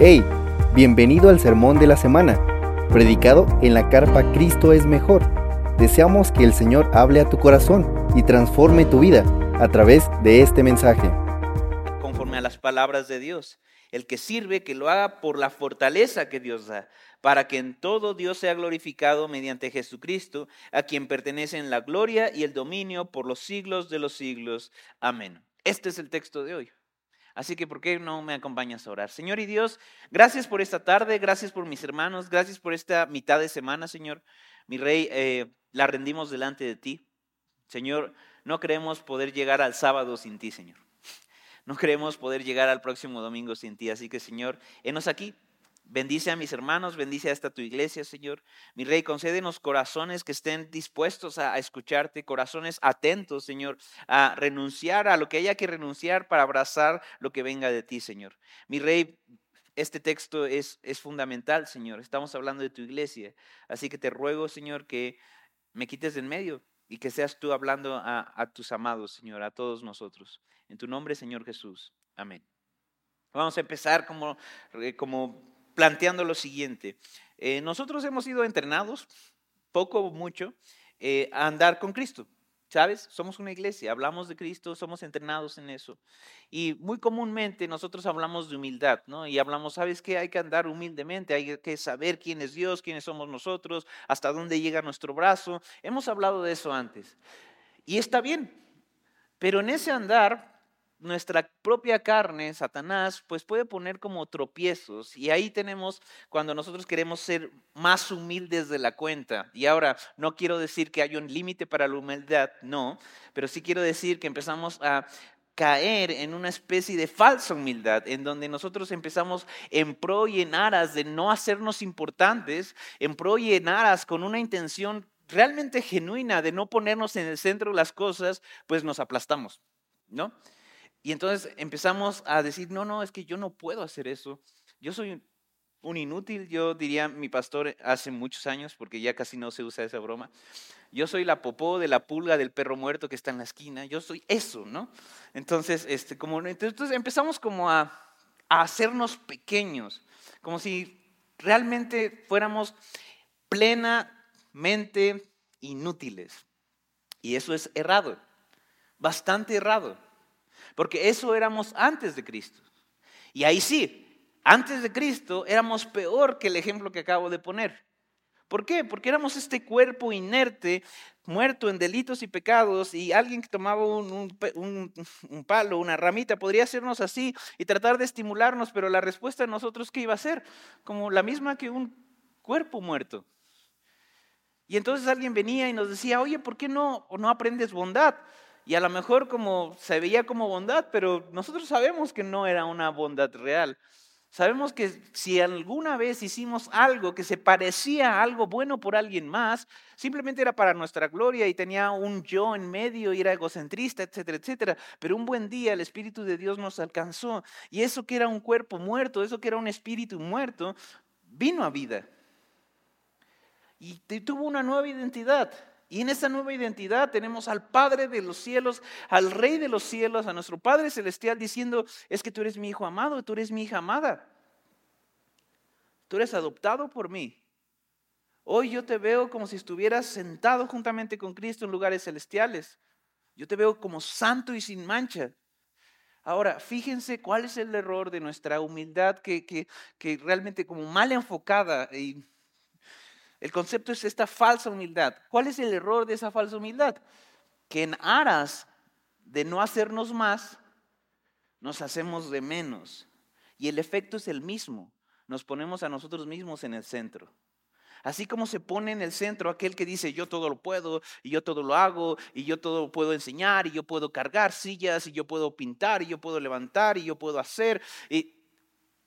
Hey, bienvenido al sermón de la semana, predicado en la carpa Cristo es mejor. Deseamos que el Señor hable a tu corazón y transforme tu vida a través de este mensaje. Conforme a las palabras de Dios. El que sirve, que lo haga por la fortaleza que Dios da, para que en todo Dios sea glorificado mediante Jesucristo, a quien pertenecen la gloria y el dominio por los siglos de los siglos. Amén. Este es el texto de hoy. Así que, ¿por qué no me acompañas a orar? Señor y Dios, gracias por esta tarde, gracias por mis hermanos, gracias por esta mitad de semana, Señor. Mi Rey, eh, la rendimos delante de ti. Señor, no creemos poder llegar al sábado sin ti, Señor. No creemos poder llegar al próximo domingo sin ti. Así que, Señor, enos aquí. Bendice a mis hermanos, bendice a esta tu iglesia, Señor. Mi Rey, concédenos corazones que estén dispuestos a, escucharte, corazones atentos, Señor, a renunciar a lo que haya que renunciar para abrazar lo que venga de ti, Señor. Mi Rey, este texto es, es fundamental, Señor. Estamos hablando de tu iglesia. Así que te ruego, Señor, que me quites de en medio y que seas tú hablando a, a tus amados, Señor, a todos nosotros. En tu nombre, Señor Jesús. Amén. Vamos a empezar como, como planteando lo siguiente. Eh, nosotros hemos sido entrenados, poco o mucho, eh, a andar con Cristo. ¿Sabes? Somos una iglesia, hablamos de Cristo, somos entrenados en eso. Y muy comúnmente nosotros hablamos de humildad, ¿no? Y hablamos, ¿sabes qué? Hay que andar humildemente, hay que saber quién es Dios, quiénes somos nosotros, hasta dónde llega nuestro brazo. Hemos hablado de eso antes. Y está bien, pero en ese andar nuestra propia carne, Satanás, pues puede poner como tropiezos. Y ahí tenemos cuando nosotros queremos ser más humildes de la cuenta. Y ahora, no quiero decir que haya un límite para la humildad, no, pero sí quiero decir que empezamos a caer en una especie de falsa humildad, en donde nosotros empezamos en pro y en aras de no hacernos importantes, en pro y en aras con una intención realmente genuina de no ponernos en el centro de las cosas, pues nos aplastamos, ¿no? Y entonces empezamos a decir, no, no, es que yo no puedo hacer eso. Yo soy un inútil, yo diría mi pastor hace muchos años, porque ya casi no se usa esa broma. Yo soy la popó de la pulga del perro muerto que está en la esquina. Yo soy eso, ¿no? Entonces, este, como, entonces empezamos como a, a hacernos pequeños, como si realmente fuéramos plenamente inútiles. Y eso es errado, bastante errado. Porque eso éramos antes de Cristo. Y ahí sí, antes de Cristo éramos peor que el ejemplo que acabo de poner. ¿Por qué? Porque éramos este cuerpo inerte, muerto en delitos y pecados, y alguien que tomaba un, palo, una ramita, podría hacernos así y tratar de estimularnos, pero la respuesta de nosotros, ¿qué iba a ser? Como la misma que un cuerpo muerto. Y entonces alguien venía y nos decía, oye, ¿por qué no, no aprendes bondad? Y a lo mejor como se veía como bondad, pero nosotros sabemos que no era una bondad real. Sabemos que si alguna vez hicimos algo que se parecía a algo bueno por alguien más, simplemente era para nuestra gloria y tenía un yo en medio y era egocentrista, etcétera, etcétera. Pero un buen día el Espíritu de Dios nos alcanzó y eso que era un cuerpo muerto, eso que era un espíritu muerto, vino a vida. Y tuvo una nueva identidad. Y en esa nueva identidad tenemos al Padre de los cielos, al Rey de los cielos, a nuestro Padre celestial diciendo, es que tú eres mi hijo amado, tú eres mi hija amada. Tú eres adoptado por mí. Hoy yo te veo como si estuvieras sentado juntamente con Cristo en lugares celestiales. Yo te veo como santo y sin mancha. Ahora, fíjense cuál es el error de nuestra humildad que, que, que realmente como mal enfocada y el concepto es esta falsa humildad. ¿Cuál es el error de esa falsa humildad? Que en aras de no hacernos más, nos hacemos de menos. Y el efecto es el mismo. Nos ponemos a nosotros mismos en el centro. Así como se pone en el centro aquel que dice yo todo lo puedo y yo todo lo hago y yo todo puedo enseñar y yo puedo cargar sillas y yo puedo pintar y yo puedo levantar y yo puedo hacer.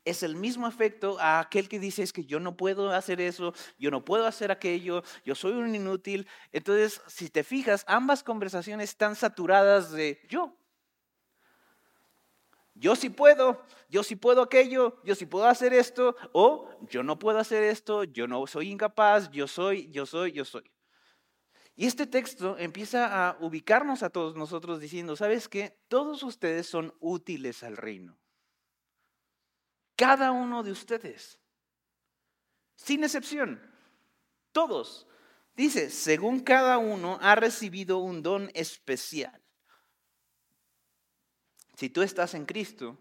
Es el mismo efecto a aquel que dice es que yo no puedo hacer eso, yo no puedo hacer aquello, yo soy un inútil. Entonces, si te fijas, ambas conversaciones están saturadas de yo. Yo sí puedo, yo sí puedo aquello, yo sí puedo hacer esto, o yo no puedo hacer esto, yo no soy incapaz, yo soy, yo soy, yo soy. Y este texto empieza a ubicarnos a todos nosotros diciendo, ¿sabes qué? Todos ustedes son útiles al reino. Cada uno de ustedes. Sin excepción. Todos. Dice, según cada uno ha recibido un don especial. Si tú estás en Cristo,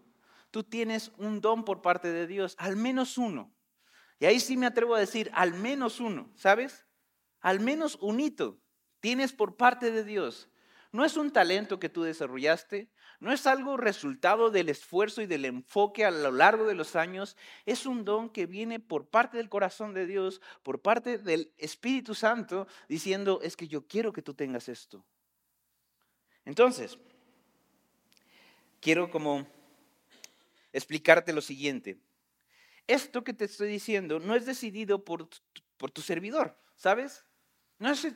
tú tienes un don por parte de Dios, al menos uno. Y ahí sí me atrevo a decir, al menos uno, ¿sabes? Al menos un hito tienes por parte de Dios. No es un talento que tú desarrollaste, no es algo resultado del esfuerzo y del enfoque a lo largo de los años, es un don que viene por parte del corazón de Dios, por parte del Espíritu Santo, diciendo, es que yo quiero que tú tengas esto. Entonces, quiero como explicarte lo siguiente. Esto que te estoy diciendo no es decidido por, por tu servidor, ¿sabes? No es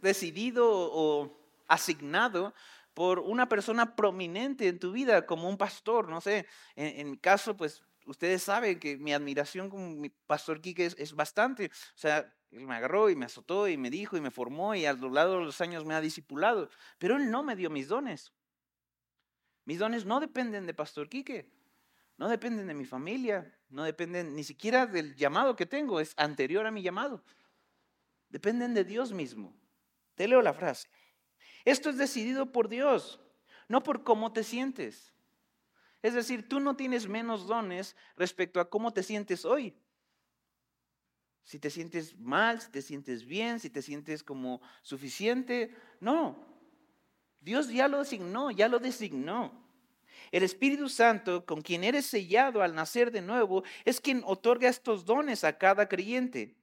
decidido o asignado por una persona prominente en tu vida, como un pastor, no sé. En, mi caso, pues ustedes saben que mi admiración con mi pastor Quique es, es, bastante. O sea, él me agarró y me azotó y me dijo y me formó y a lo largo de los años me ha discipulado. Pero él no me dio mis dones. Mis dones no dependen de pastor Quique, no dependen de mi familia, no dependen ni siquiera del llamado que tengo, es anterior a mi llamado. Dependen de Dios mismo. Te leo la frase. Esto es decidido por Dios, no por cómo te sientes. Es decir, tú no tienes menos dones respecto a cómo te sientes hoy. Si te sientes mal, si te sientes bien, si te sientes como suficiente, no. Dios ya lo designó, ya lo designó. El Espíritu Santo, con quien eres sellado al nacer de nuevo, es quien otorga estos dones a cada creyente.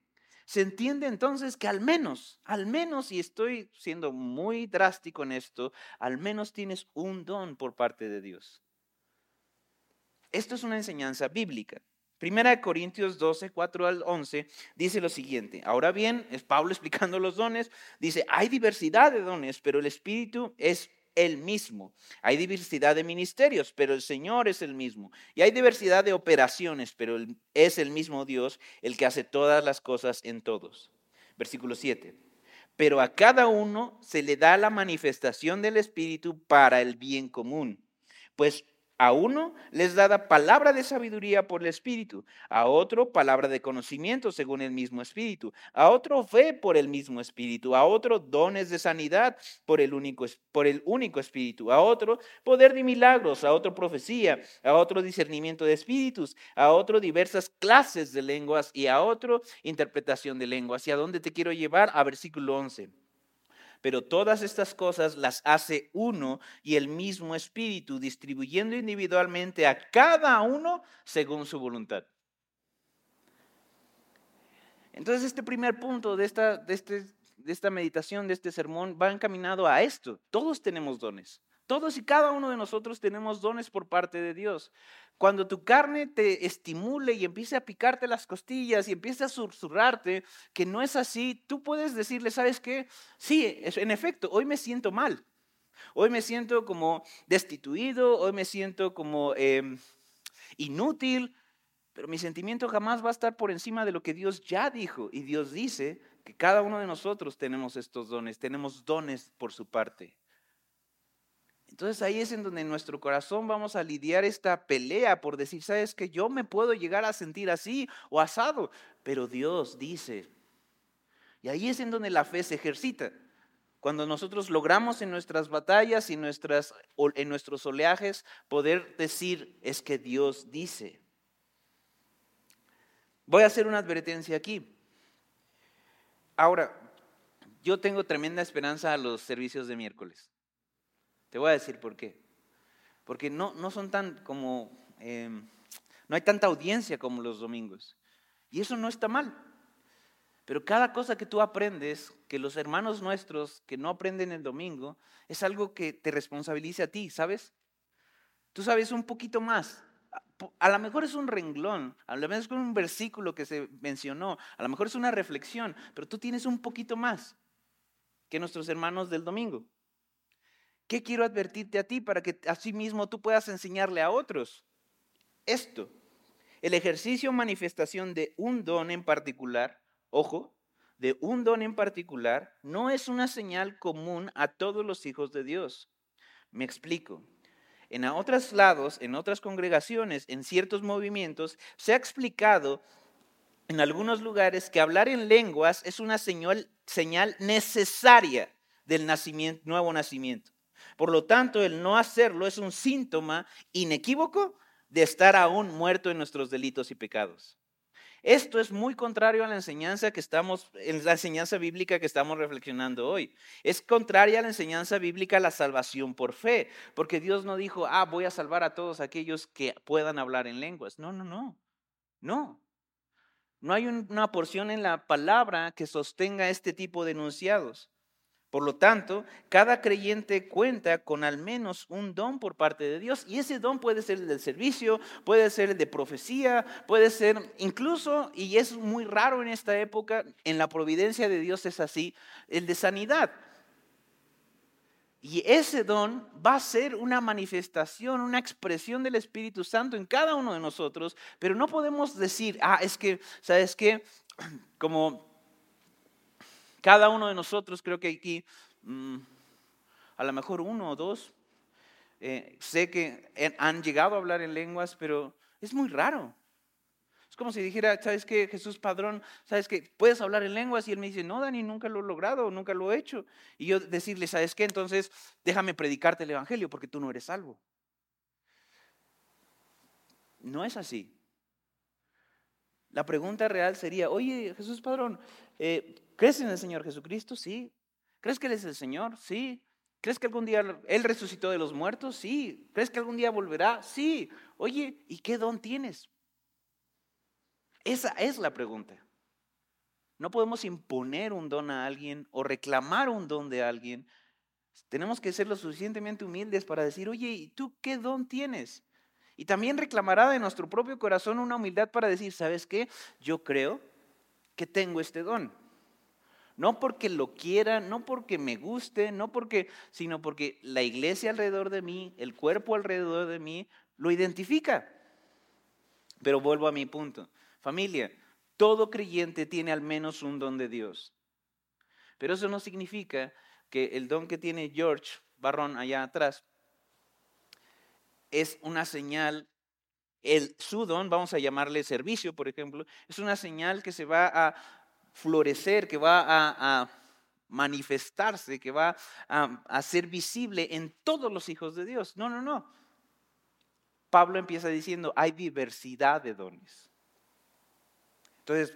Se entiende entonces que al menos, al menos, y estoy siendo muy drástico en esto, al menos tienes un don por parte de Dios. Esto es una enseñanza bíblica. Primera de Corintios 12, 4 al 11 dice lo siguiente. Ahora bien, es Pablo explicando los dones. Dice, hay diversidad de dones, pero el Espíritu es el mismo. Hay diversidad de ministerios, pero el Señor es el mismo. Y hay diversidad de operaciones, pero es el mismo Dios el que hace todas las cosas en todos. Versículo 7. Pero a cada uno se le da la manifestación del Espíritu para el bien común. Pues a uno les da palabra de sabiduría por el Espíritu, a otro palabra de conocimiento según el mismo Espíritu, a otro fe por el mismo Espíritu, a otro dones de sanidad por el único, por el único Espíritu, a otro poder de milagros, a otro profecía, a otro discernimiento de espíritus, a otro diversas clases de lenguas y a otro interpretación de lenguas. ¿Y a dónde te quiero llevar? A versículo 11 pero todas estas cosas las hace uno y el mismo Espíritu, distribuyendo individualmente a cada uno según su voluntad. Entonces este primer punto de esta, de, este, de esta meditación, de este sermón, va encaminado a esto. Todos tenemos dones. Todos y cada uno de nosotros tenemos dones por parte de Dios. Cuando tu carne te estimule y empiece a picarte las costillas y empiece a susurrarte que no es así, tú puedes decirle, ¿sabes qué? Sí, en efecto, hoy me siento mal. Hoy me siento como destituido, hoy me siento como em, inútil, pero mi sentimiento jamás va a estar por encima de lo que Dios ya dijo. Y Dios dice que cada uno de nosotros tenemos estos dones, tenemos dones por su parte. Entonces ahí es en donde en nuestro corazón vamos a lidiar esta pelea por decir, sabes que yo me puedo llegar a sentir así o asado, pero Dios dice. Y ahí es en donde la fe se ejercita. Cuando nosotros logramos en nuestras batallas y nuestras, en nuestros oleajes poder decir, es que Dios dice. Voy a hacer una advertencia aquí. Ahora, yo tengo tremenda esperanza a los servicios de miércoles. Te voy a decir por qué. Porque no, no son tan como, em, no hay tanta audiencia como los domingos. Y eso no está mal. Pero cada cosa que tú aprendes, que los hermanos nuestros que no aprenden el domingo, es algo que te responsabiliza a ti, ¿sabes? Tú sabes un poquito más. A lo mejor es un renglón, a lo mejor es un versículo que se mencionó, a lo mejor es una reflexión, pero tú tienes un poquito más que nuestros hermanos del domingo. ¿Qué quiero advertirte a ti para que así mismo tú puedas enseñarle a otros? Esto, el ejercicio o manifestación de un don en particular, ojo, de un don en particular, no es una señal común a todos los hijos de Dios. Me explico. en otros lados, en otras congregaciones, en ciertos movimientos, se ha explicado en algunos lugares que hablar en lenguas es una señal, señal necesaria del nacimiento, nuevo nacimiento. Por lo tanto, el no hacerlo es un síntoma inequívoco de estar aún muerto en nuestros delitos y pecados. Esto es muy contrario a la enseñanza que estamos, en la enseñanza bíblica que estamos reflexionando hoy. Es contraria a la enseñanza bíblica la salvación por fe, porque Dios no dijo, ah, voy a salvar a todos aquellos que puedan hablar en lenguas. No, no, no. No. No hay una porción en la palabra que sostenga este tipo de enunciados. Por lo tanto, cada creyente cuenta con al menos un don por parte de Dios y ese don puede ser el del servicio, puede ser el de profecía, puede ser incluso, y es muy raro en esta época, en la providencia de Dios es así, el de sanidad. Y ese don va a ser una manifestación, una expresión del Espíritu Santo en cada uno de nosotros, pero no podemos decir, ah, es que, ¿sabes qué? Como cada uno de nosotros, creo que aquí, mm, a lo mejor uno o dos, eh, sé que han llegado a hablar en lenguas, pero es muy raro. Es como si dijera, ¿sabes qué? Jesús Padrón, ¿sabes qué? Puedes hablar en lenguas y él me dice, no, Dani, nunca lo he logrado, nunca lo he hecho. Y yo decirle, ¿sabes qué? Entonces déjame predicarte el Evangelio porque tú no eres salvo. No es así. La pregunta real sería, oye, Jesús Padrón, eh, ¿Crees en el Señor Jesucristo? Sí. ¿Crees que Él es el Señor? Sí. ¿Crees que algún día Él resucitó de los muertos? Sí. ¿Crees que algún día volverá? Sí. Oye, ¿y qué don tienes? Esa es la pregunta. No podemos imponer un don a alguien o reclamar un don de alguien. Tenemos que ser lo suficientemente humildes para decir, oye, ¿y tú qué don tienes? Y también reclamará de nuestro propio corazón una humildad para decir, ¿sabes qué? Yo creo que tengo este don. No porque lo quiera, no porque me guste, no porque, sino porque la iglesia alrededor de mí, el cuerpo alrededor de mí, lo identifica. Pero vuelvo a mi punto. Familia, todo creyente tiene al menos un don de Dios. Pero eso no significa que el don que tiene George Barrón allá atrás es una señal, el, su don, vamos a llamarle servicio, por ejemplo, es una señal que se va a florecer, que va a, manifestarse, que va a, a ser visible en todos los hijos de Dios. No, no, no. Pablo empieza diciendo, hay diversidad de dones. Entonces,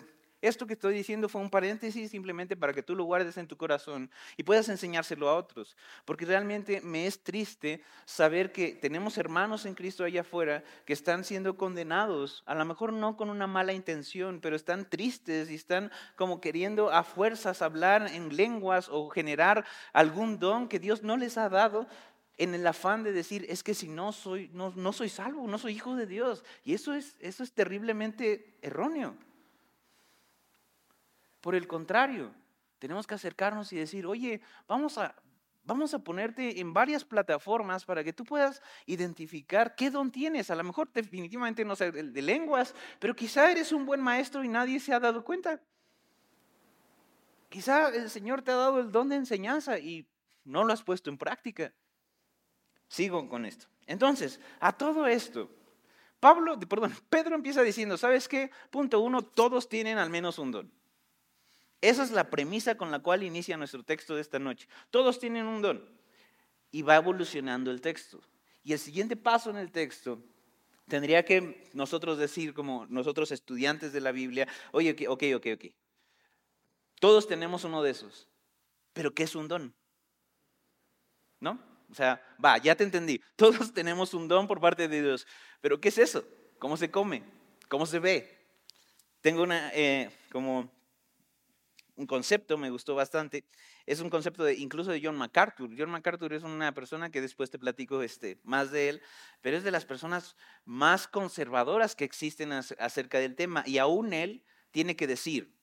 esto que estoy diciendo fue un paréntesis simplemente para que tú lo guardes en tu corazón y puedas enseñárselo a otros. Porque realmente me es triste saber que tenemos hermanos en Cristo allá afuera que están siendo condenados, a lo mejor no con una mala intención, pero están tristes y están como queriendo a fuerzas hablar en lenguas o generar algún don que Dios no les ha dado en el afán de decir, es que si no soy, no, soy salvo, no soy hijo de Dios. Y eso es, eso es terriblemente erróneo. Por el contrario, tenemos que acercarnos y decir, oye, vamos a, vamos a ponerte en varias plataformas para que tú puedas identificar qué don tienes. A lo mejor definitivamente no sé el de lenguas, pero quizá eres un buen maestro y nadie se ha dado cuenta. Quizá el Señor te ha dado el don de enseñanza y no lo has puesto en práctica. Sigo con esto. Entonces, a todo esto, Pablo, perdón, Pedro empieza diciendo, ¿sabes qué? Punto uno, todos tienen al menos un don. Esa es la premisa con la cual inicia nuestro texto de esta noche. Todos tienen un don y va evolucionando el texto. Y el siguiente paso en el texto tendría que nosotros decir, como nosotros estudiantes de la Biblia, oye, ok, ok, ok. Todos tenemos uno de esos. Pero ¿qué es un don? ¿No? O sea, va, ya te entendí. Todos tenemos un don por parte de Dios. Pero ¿qué es eso? ¿Cómo se come? ¿Cómo se ve? Tengo una, eh, como un concepto, me gustó bastante. Es un concepto de, incluso de John MacArthur. John MacArthur es una persona que después te platico este, más de él, pero es de las personas más conservadoras que existen acerca del tema. Y aún él tiene que decir,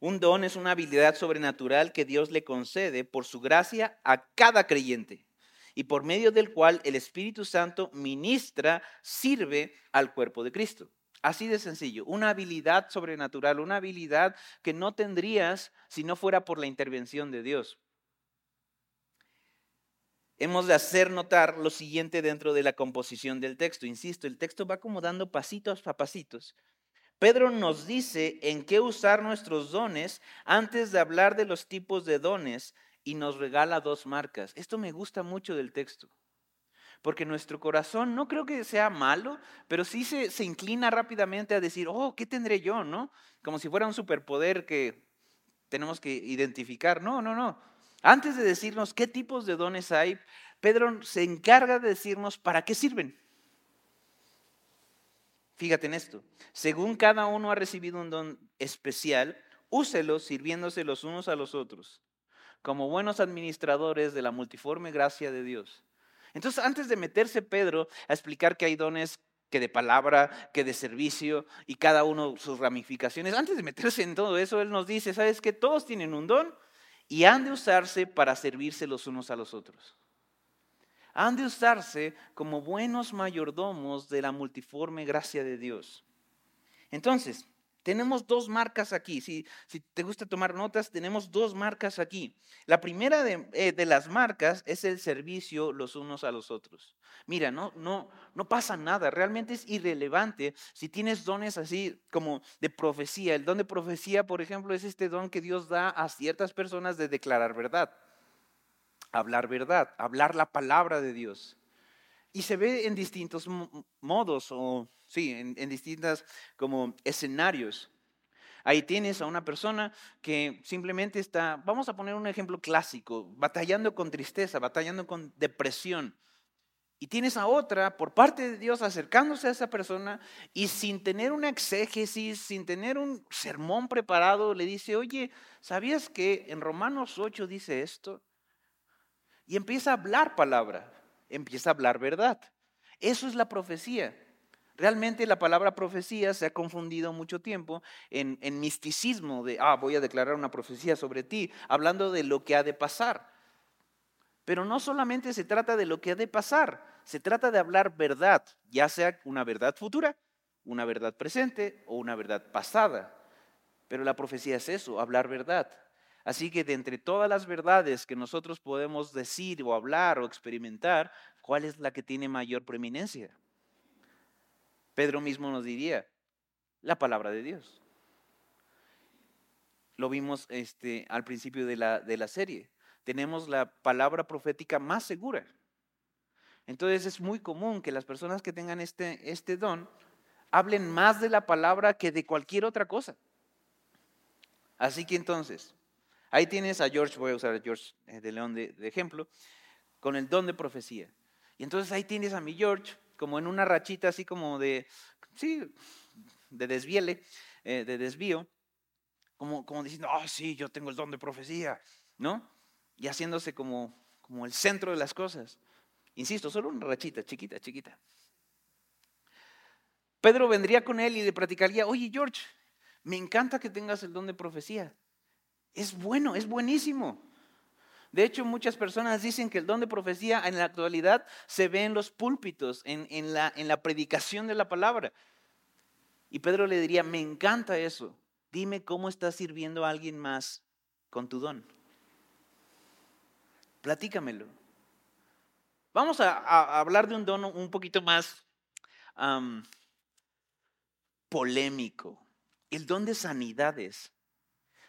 un don es una habilidad sobrenatural que Dios le concede por su gracia a cada creyente y por medio del cual el Espíritu Santo ministra, sirve al cuerpo de Cristo. Así de sencillo, una habilidad sobrenatural, una habilidad que no tendrías si no fuera por la intervención de Dios. hemos de hacer notar lo siguiente dentro de la composición del texto. Insisto, el texto va como dando pasitos a pasitos. Pedro nos dice en qué usar nuestros dones antes de hablar de los tipos de dones y nos regala dos marcas. Esto me gusta mucho del texto. Porque nuestro corazón no creo que sea malo, pero sí se, se inclina rápidamente a decir, oh, ¿qué tendré yo? ¿No? Como si fuera un superpoder que tenemos que identificar. No, no, no. Antes de decirnos qué tipos de dones hay, Pedro se encarga de decirnos para qué sirven. Fíjate en esto. Según cada uno ha recibido un don especial, úselos sirviéndose los unos a los otros, como buenos administradores de la multiforme gracia de Dios. Entonces, antes de meterse Pedro a explicar que hay dones que de palabra, que de servicio y cada uno sus ramificaciones, antes de meterse en todo eso, él nos dice, ¿sabes que Todos tienen un don y han de usarse para servirse los unos a los otros. Han de usarse como buenos mayordomos de la multiforme gracia de Dios. Entonces, tenemos dos marcas aquí. Si, te gusta tomar notas, tenemos dos marcas aquí. La primera de, eh, las marcas es el servicio los unos a los otros. Mira, no pasa nada. Realmente es irrelevante si tienes dones así como de profecía. El don de profecía, por ejemplo, es este don que Dios da a ciertas personas de declarar verdad. Hablar verdad, hablar la palabra de Dios. Y se ve en distintos modos o sí, en, en distintas como escenarios. Ahí tienes a una persona que simplemente está, vamos a poner un ejemplo clásico, batallando con tristeza, batallando con depresión. Y tienes a otra, por parte de Dios, acercándose a esa persona y sin tener una exégesis, sin tener un sermón preparado, le dice, oye, ¿sabías que en Romanos 8 dice esto? Y empieza a hablar palabra, empieza a hablar verdad. Eso es la profecía. Realmente la palabra profecía se ha confundido mucho tiempo en, en, misticismo de, ah, voy a declarar una profecía sobre ti, hablando de lo que ha de pasar. Pero no solamente se trata de lo que ha de pasar, se trata de hablar verdad, ya sea una verdad futura, una verdad presente o una verdad pasada. Pero la profecía es eso, hablar verdad. Así que de entre todas las verdades que nosotros podemos decir o hablar o experimentar, ¿cuál es la que tiene mayor preeminencia? Pedro mismo nos diría, la palabra de Dios. Lo vimos este, al principio de la, de la serie. Tenemos la palabra profética más segura. Entonces es muy común que las personas que tengan este, este don hablen más de la palabra que de cualquier otra cosa. Así que entonces, ahí tienes a George, voy a usar a George eh, de León de, ejemplo, con el don de profecía. Y entonces ahí tienes a mi George como en una rachita así como de, sí, de desviele, eh, de desvío, como, como diciendo, oh sí, yo tengo el don de profecía, ¿no? Y haciéndose como, como el centro de las cosas. Insisto, solo una rachita, chiquita, chiquita. Pedro vendría con él y le practicaría, oye George, me encanta que tengas el don de profecía. Es bueno, es buenísimo. De hecho, muchas personas dicen que el don de profecía en la actualidad se ve en los púlpitos, en, la, en la predicación de la palabra. Y Pedro le diría, me encanta eso. Dime cómo estás sirviendo a alguien más con tu don. Platícamelo. Vamos a, hablar de un don un poquito más polémico. El don de sanidades.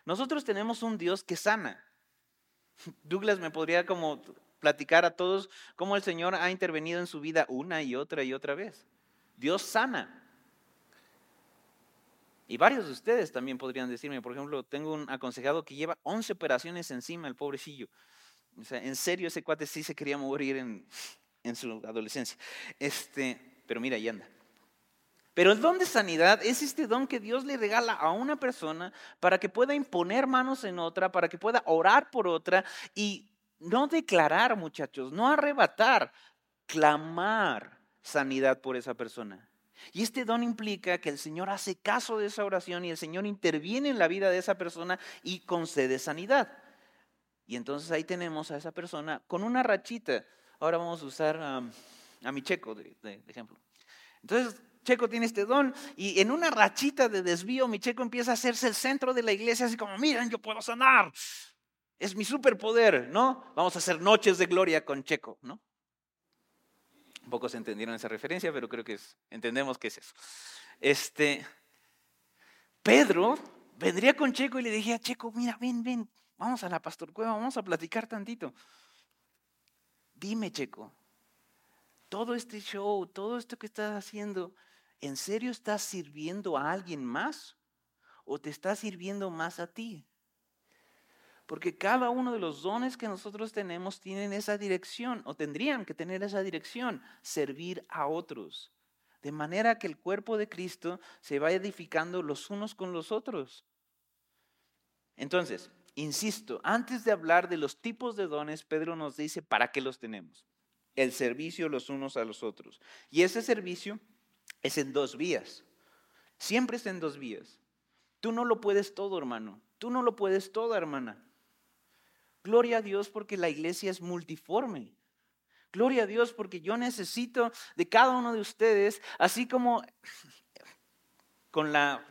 Nosotros tenemos un Dios que sana. Douglas me podría como platicar a todos cómo el Señor ha intervenido en su vida una y otra y otra vez. Dios sana. Y varios de ustedes también podrían decirme, por ejemplo, tengo un aconsejado que lleva 11 operaciones encima, el pobrecillo. O sea, en serio ese cuate sí se quería morir en, en su adolescencia. Este, pero mira, ahí anda. Pero el don de sanidad es este don que Dios le regala a una persona para que pueda imponer manos en otra, para que pueda orar por otra y no declarar, muchachos, no arrebatar, clamar sanidad por esa persona. Y este don implica que el Señor hace caso de esa oración y el Señor interviene en la vida de esa persona y concede sanidad. Y entonces ahí tenemos a esa persona con una rachita. Ahora vamos a usar a mi checo de ejemplo. Entonces Checo tiene este don y en una rachita de desvío mi Checo empieza a hacerse el centro de la iglesia así como, miren, yo puedo sanar. Es mi superpoder, ¿no? Vamos a hacer noches de gloria con Checo, ¿no? Pocos entendieron esa referencia, pero creo que entendemos qué es eso. Este, Pedro vendría con Checo y le decía, Checo, mira, ven, ven, vamos a la Pastor Cueva, vamos a platicar tantito. Dime, Checo, todo este show, todo esto que estás haciendo, ¿en serio estás sirviendo a alguien más o te estás sirviendo más a ti? Porque cada uno de los dones que nosotros tenemos tienen esa dirección o tendrían que tener esa dirección, servir a otros. De manera que el cuerpo de Cristo se vaya edificando los unos con los otros. Entonces, insisto, antes de hablar de los tipos de dones, Pedro nos dice para qué los tenemos. El servicio los unos a los otros. Y ese servicio es en dos vías. Siempre es en dos vías. Tú no lo puedes todo, hermano. Tú no lo puedes todo, hermana. Gloria a Dios porque la iglesia es multiforme. Gloria a Dios porque yo necesito de cada uno de ustedes, así como con la,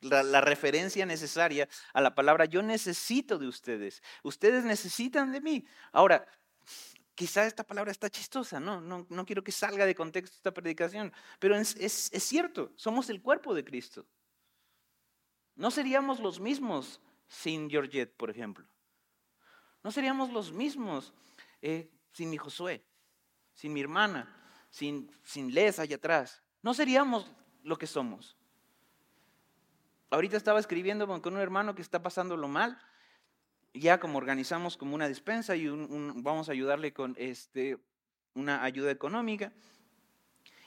la, referencia necesaria a la palabra, yo necesito de ustedes. Ustedes necesitan de mí. Ahora, quizá esta palabra está chistosa, no, no, no quiero que salga de contexto esta predicación, pero es, es, cierto, somos el cuerpo de Cristo. No seríamos los mismos sin Georgette, por ejemplo. No seríamos los mismos eh, sin mi Josué, sin mi hermana, sin, sin Les allá atrás. No seríamos lo que somos. Ahorita estaba escribiendo con un hermano que está pasándolo mal. Ya como organizamos como una despensa y vamos a ayudarle con este, una ayuda económica.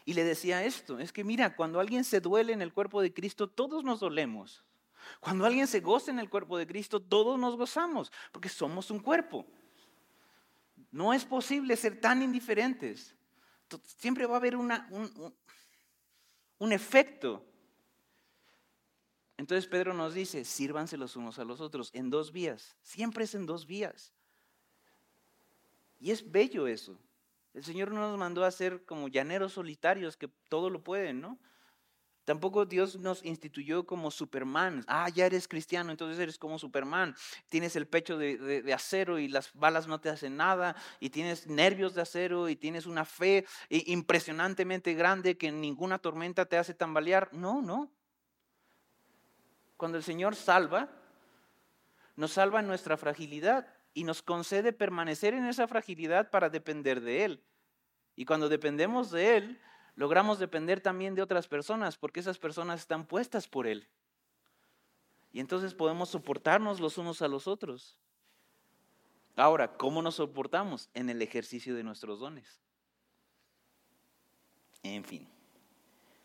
Y le decía esto, es que mira, cuando alguien se duele en el cuerpo de Cristo, todos nos dolemos. Cuando alguien se goza en el cuerpo de Cristo, todos nos gozamos, porque somos un cuerpo. No es posible ser tan indiferentes. Siempre va a haber un, un efecto. Entonces Pedro nos dice, sírvanse los unos a los otros en dos vías. Siempre es en dos vías. Y es bello eso. El Señor no nos mandó a ser como llaneros solitarios que todo lo pueden, ¿no? Tampoco Dios nos instituyó como Superman. Ah, ya eres cristiano, entonces eres como Superman. Tienes el pecho de, acero y las balas no te hacen nada. Y tienes nervios de acero y tienes una fe impresionantemente grande que ninguna tormenta te hace tambalear. No, no. Cuando el Señor salva, nos salva en nuestra fragilidad y nos concede permanecer en esa fragilidad para depender de Él. Y cuando dependemos de Él, logramos depender también de otras personas porque esas personas están puestas por Él. Y entonces podemos soportarnos los unos a los otros. Ahora, ¿cómo nos soportamos? En el ejercicio de nuestros dones. En fin.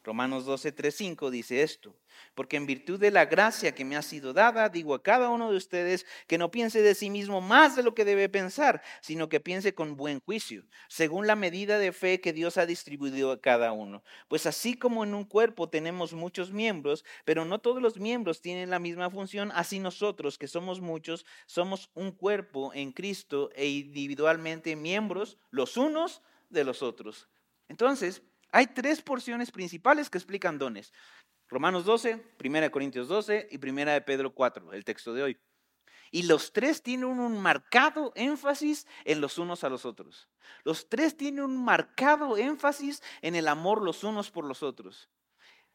Romanos 12, 3, 5 dice esto, porque en virtud de la gracia que me ha sido dada, digo a cada uno de ustedes que no piense de sí mismo más de lo que debe pensar, sino que piense con buen juicio, según la medida de fe que Dios ha distribuido a cada uno. Pues así como en un cuerpo tenemos muchos miembros, pero no todos los miembros tienen la misma función, así nosotros, que somos muchos, somos un cuerpo en Cristo e individualmente miembros los unos de los otros. Entonces, hay tres porciones principales que explican dones. Romanos 12, 1 Corintios 12 y 1 de Pedro 4, el texto de hoy. Y los tres tienen un marcado énfasis en los unos a los otros. Los tres tienen un marcado énfasis en el amor los unos por los otros.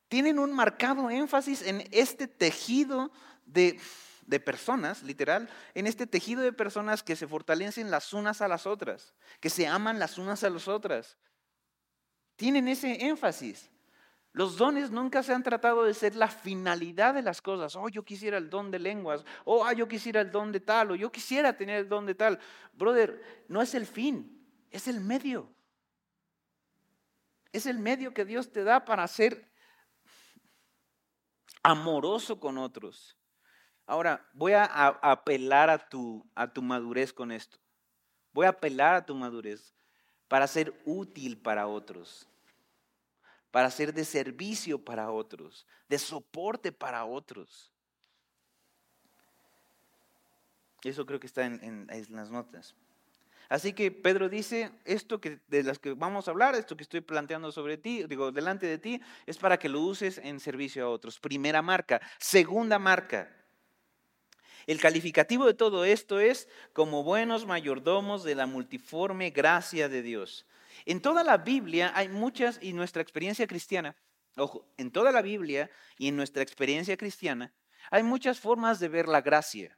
Tienen un marcado énfasis en este tejido de, de personas, literal, en este tejido de personas que se fortalecen las unas a las otras, que se aman las unas a las otras, tienen ese énfasis. Los dones nunca se han tratado de ser la finalidad de las cosas. Oh, yo quisiera el don de lenguas. Oh, ah, yo quisiera el don de tal. O yo quisiera tener el don de tal. Brother, no es el fin, es el medio. Es el medio que Dios te da para ser amoroso con otros. Ahora, voy a, apelar a tu, a tu madurez con esto. Voy a apelar a tu madurez para ser útil para otros, para ser de servicio para otros, de soporte para otros. Eso creo que está en, las notas. Así que Pedro dice, esto que, de las que vamos a hablar, esto que estoy planteando sobre ti, digo, delante de ti, es para que lo uses en servicio a otros. Primera marca. Segunda marca. El calificativo de todo esto es como buenos mayordomos de la multiforme gracia de Dios. En toda la Biblia hay muchas, y nuestra experiencia cristiana, ojo, en toda la Biblia y en nuestra experiencia cristiana, hay muchas formas de ver la gracia.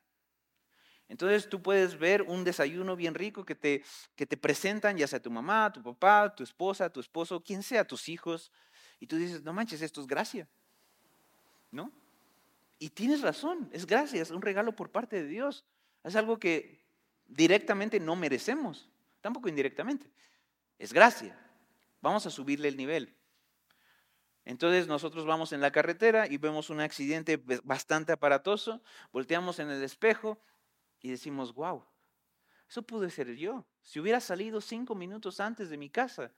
Entonces tú puedes ver un desayuno bien rico que te, que te presentan, ya sea tu mamá, tu papá, tu esposa, tu esposo, quien sea, tus hijos, y tú dices, no manches, esto es gracia. ¿No? Y tienes razón, es gracia, es un regalo por parte de Dios. Es algo que directamente no merecemos, tampoco indirectamente. Es gracia. Vamos a subirle el nivel. Entonces nosotros vamos en la carretera y vemos un accidente bastante aparatoso, volteamos en el espejo y decimos, wow, eso pude ser yo. Si hubiera salido cinco minutos antes de mi casa,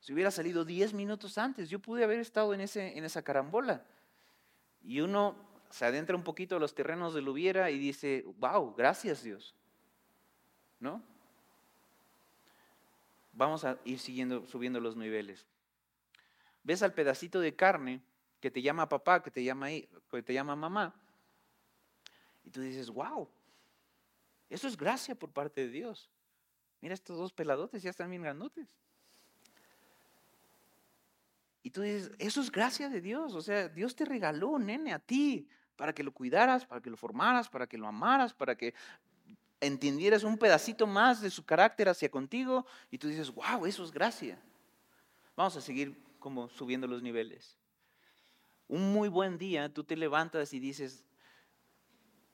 si hubiera salido diez minutos antes, yo pude haber estado en, ese, en esa carambola. Y uno se adentra un poquito a los terrenos del hubiera y dice, wow, gracias Dios. ¿No? Vamos a ir siguiendo, subiendo los niveles. Ves al pedacito de carne que te llama papá, que te llama, que te llama mamá, y tú dices, wow, eso es gracia por parte de Dios. Mira, estos dos peladotes ya están bien grandotes. Y tú dices, eso es gracia de Dios. O sea, Dios te regaló nene a ti para que lo cuidaras, para que lo formaras, para que lo amaras, para que entendieras un pedacito más de su carácter hacia contigo. Y tú dices, wow, eso es gracia. Vamos a seguir como subiendo los niveles. Un muy buen día, tú te levantas y dices,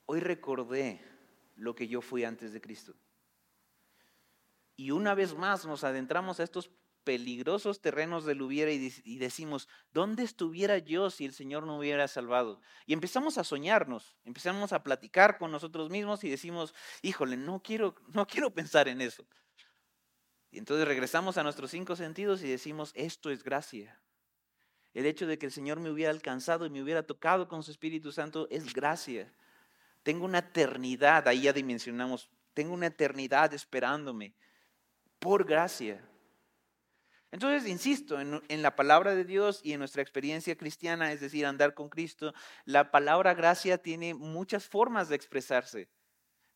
hoy recordé lo que yo fui antes de Cristo. Y una vez más nos adentramos a estos peligrosos terrenos del hubiera y, decimos, ¿dónde estuviera yo si el Señor no hubiera salvado? Y empezamos a soñarnos, empezamos a platicar con nosotros mismos y decimos, híjole, no quiero, no quiero pensar en eso. Y entonces regresamos a nuestros cinco sentidos y decimos, esto es gracia. El hecho de que el Señor me hubiera alcanzado y me hubiera tocado con su Espíritu Santo es gracia. Tengo una eternidad, ahí ya dimensionamos, tengo una eternidad esperándome por gracia. Entonces, insisto, en, la palabra de Dios y en nuestra experiencia cristiana, es decir, andar con Cristo, la palabra gracia tiene muchas formas de expresarse.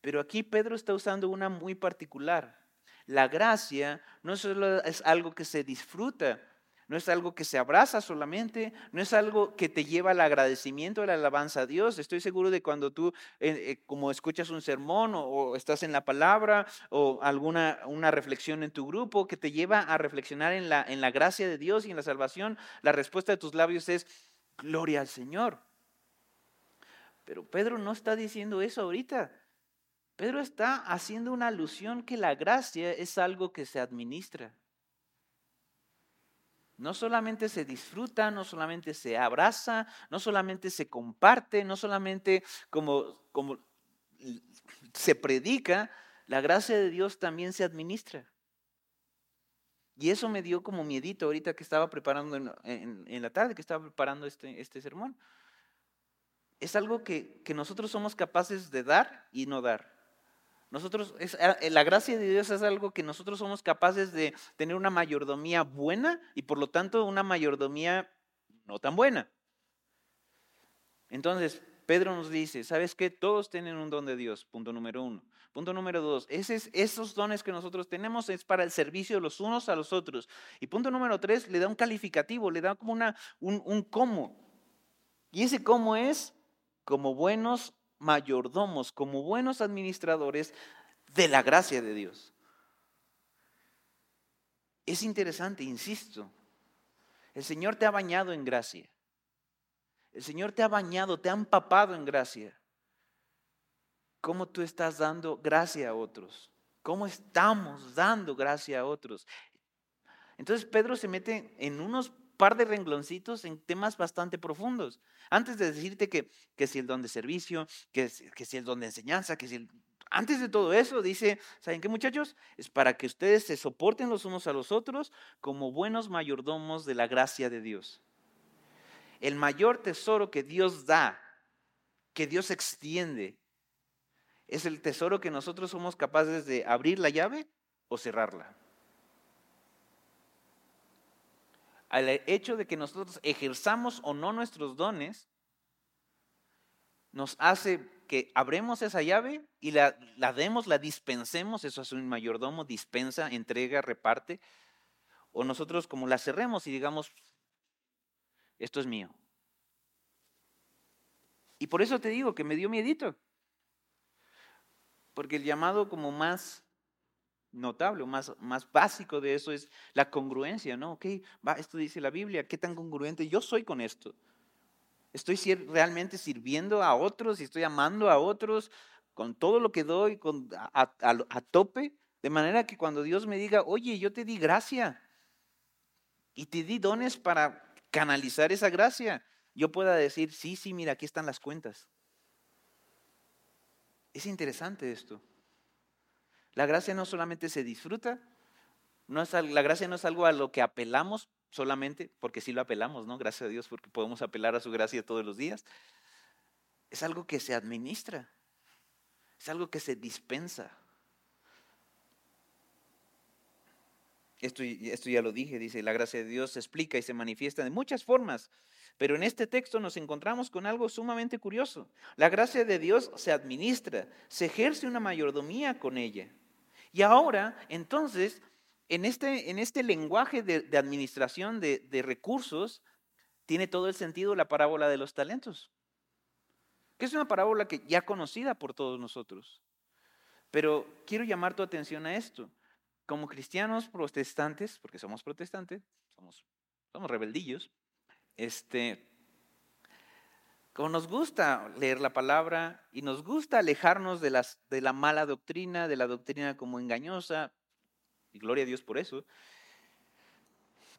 Pero aquí Pedro está usando una muy particular. La gracia no solo es algo que se disfruta, no es algo que se abraza solamente, no es algo que te lleva al agradecimiento, a la alabanza a Dios. Estoy seguro de cuando tú, eh, eh, como escuchas un sermón o, estás en la palabra o alguna una reflexión en tu grupo que te lleva a reflexionar en la, en la gracia de Dios y en la salvación, la respuesta de tus labios es, gloria al Señor. Pero Pedro no está diciendo eso ahorita. Pedro está haciendo una alusión que la gracia es algo que se administra. No solamente se disfruta, no solamente se abraza, no solamente se comparte, no solamente como, como se predica, la gracia de Dios también se administra. Y eso me dio como miedito ahorita que estaba preparando en, la tarde, que estaba preparando este, este sermón. Es algo que, que nosotros somos capaces de dar y no dar. Nosotros, eh, la gracia de Dios es algo que nosotros somos capaces de tener una mayordomía buena y por lo tanto una mayordomía no tan buena. Entonces, Pedro nos dice, ¿sabes qué? Todos tienen un don de Dios, punto número uno. Punto número dos, esos dones que nosotros tenemos es para el servicio de los unos a los otros. Y punto número tres, le da un calificativo, le da como una, un, un cómo. Y ese cómo es como buenos mayordomos, como buenos administradores de la gracia de Dios. Es interesante, insisto, el Señor te ha bañado en gracia. El Señor te ha bañado, te ha empapado en gracia. ¿Cómo tú estás dando gracia a otros? ¿Cómo estamos dando gracia a otros? Entonces Pedro se mete en unos par de rengloncitos en temas bastante profundos. Antes de decirte que, que si el don de servicio, que, que si el don de enseñanza, que si el... Antes de todo eso, dice, ¿saben qué muchachos? Es para que ustedes se soporten los unos a los otros como buenos mayordomos de la gracia de Dios. El mayor tesoro que Dios da, que Dios extiende, es el tesoro que nosotros somos capaces de abrir la llave o cerrarla. Al hecho de que nosotros ejerzamos o no nuestros dones, nos hace que abremos esa llave y la, la demos, la dispensemos, eso es un mayordomo, dispensa, entrega, reparte, o nosotros como la cerremos y digamos, esto es mío. Y por eso te digo que me dio miedito. Porque el llamado como más notable más, más básico de eso es la congruencia, ¿no? Ok, esto dice la Biblia, ¿qué tan congruente yo soy con esto? ¿Estoy realmente sirviendo a otros y estoy amando a otros con todo lo que doy con, a, a tope? De manera que cuando Dios me diga, oye, yo te di gracia y te di dones para canalizar esa gracia, yo pueda decir, sí, sí, mira, aquí están las cuentas. Es interesante esto. La gracia no solamente se disfruta, no es, la gracia no es algo a lo que apelamos solamente, porque sí lo apelamos, ¿no? Gracias a Dios porque podemos apelar a su gracia todos los días. Es algo que se administra, es algo que se dispensa. Esto, esto ya lo dije, dice, la gracia de Dios se explica y se manifiesta de muchas formas. Pero en este texto nos encontramos con algo sumamente curioso. La gracia de Dios se administra, se ejerce una mayordomía con ella. Y ahora, entonces, en este, en este lenguaje de, administración de, de recursos, tiene todo el sentido la parábola de los talentos, que es una parábola que ya conocida por todos nosotros. Pero quiero llamar tu atención a esto. Como cristianos protestantes, porque somos protestantes, somos, somos rebeldillos, este, como nos gusta leer la palabra y nos gusta alejarnos de, la mala doctrina, de la doctrina como engañosa, y gloria a Dios por eso,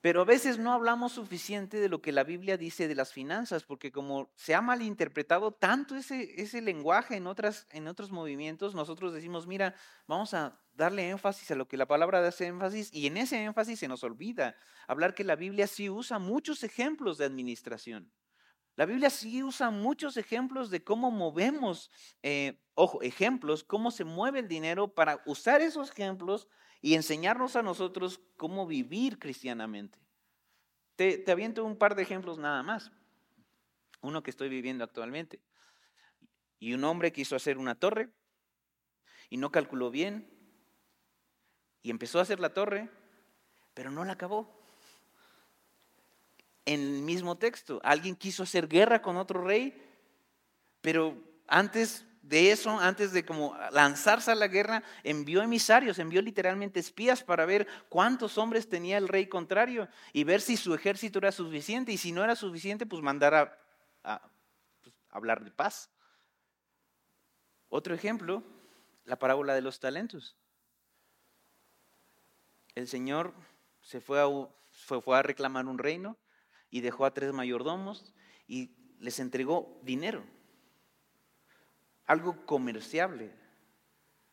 pero a veces no hablamos suficiente de lo que la Biblia dice de las finanzas, porque como se ha malinterpretado tanto ese, lenguaje en otros movimientos, nosotros decimos, mira, vamos a darle énfasis a lo que la palabra hace énfasis, y en ese énfasis se nos olvida hablar que la Biblia sí usa muchos ejemplos de administración. La Biblia sí usa muchos ejemplos de cómo movemos, eh, ojo, ejemplos, cómo se mueve el dinero para usar esos ejemplos y enseñarnos a nosotros cómo vivir cristianamente. Te, te aviento un par de ejemplos nada más. Uno que estoy viviendo actualmente. Y un hombre quiso hacer una torre y no calculó bien y empezó a hacer la torre, pero no la acabó. En el mismo texto, alguien quiso hacer guerra con otro rey, pero antes de eso, antes de como lanzarse a la guerra, envió emisarios, envió literalmente espías para ver cuántos hombres tenía el rey contrario y ver si su ejército era suficiente y si no era suficiente, pues mandar a, pues, hablar de paz. Otro ejemplo, la parábola de los talentos. El Señor se fue a, fue a reclamar un reino y dejó a tres mayordomos y les entregó dinero algo comerciable,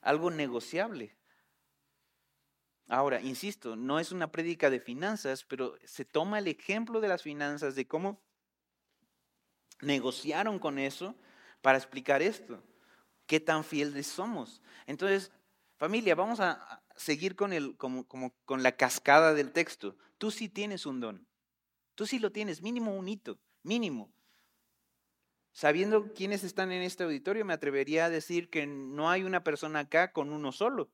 algo negociable. Ahora, insisto, no es una prédica de finanzas, pero se toma el ejemplo de las finanzas, de cómo negociaron con eso para explicar esto. ¿Qué tan fieles somos? Entonces, familia, vamos a seguir con, el, como, con la cascada del texto. Tú sí tienes un don. Tú sí lo tienes, mínimo un hito, mínimo. Sabiendo quiénes están en este auditorio, me atrevería a decir que no hay una persona acá con uno solo.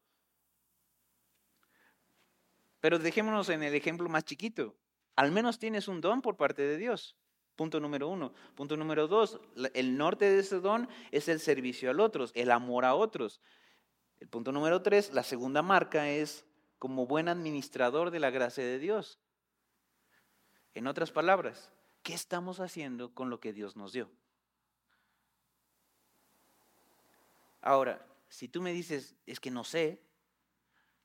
Pero dejémonos en el ejemplo más chiquito. Al menos tienes un don por parte de Dios. Punto número uno. Punto número dos, el norte de ese don es el servicio a otros, el amor a otros. El punto número tres, la segunda marca es como buen administrador de la gracia de Dios. En otras palabras, ¿qué estamos haciendo con lo que Dios nos dio? Ahora, si tú me dices, es que no sé,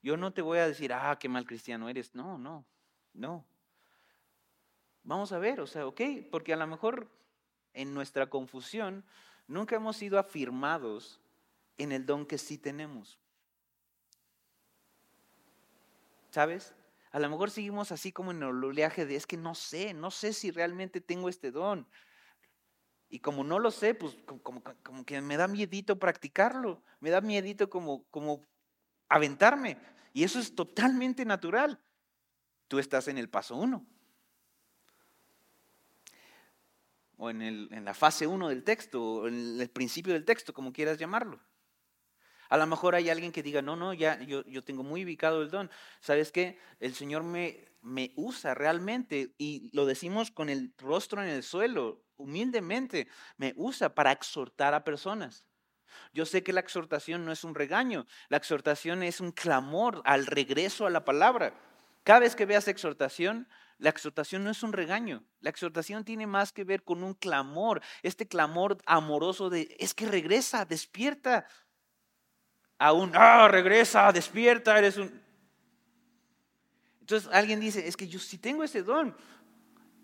yo no te voy a decir, ah, qué mal cristiano eres. No, no, no. Vamos a ver, o sea, ok, porque a lo mejor en nuestra confusión nunca hemos sido afirmados en el don que sí tenemos. ¿Sabes? A lo mejor seguimos así como en el oleaje de, es que no sé, no sé si realmente tengo este don. Y como no lo sé, pues como, que me da miedito practicarlo, me da miedito como, como aventarme. Y eso es totalmente natural. Tú estás en el paso uno. o en, en la fase 1 del texto, o en el principio del texto, como quieras llamarlo. A lo mejor hay alguien que diga, no, no, ya yo, yo tengo muy ubicado el don. ¿Sabes qué? El Señor me, me usa realmente y lo decimos con el rostro en el suelo, humildemente, me usa para exhortar a personas. Yo sé que la exhortación no es un regaño, la exhortación es un clamor al regreso a la palabra. Cada vez que veas exhortación, la exhortación no es un regaño, la exhortación tiene más que ver con un clamor, este clamor amoroso de, es que regresa, despierta. Aún, ah, regresa, despierta, eres un... Entonces alguien dice, es que yo sí tengo ese don,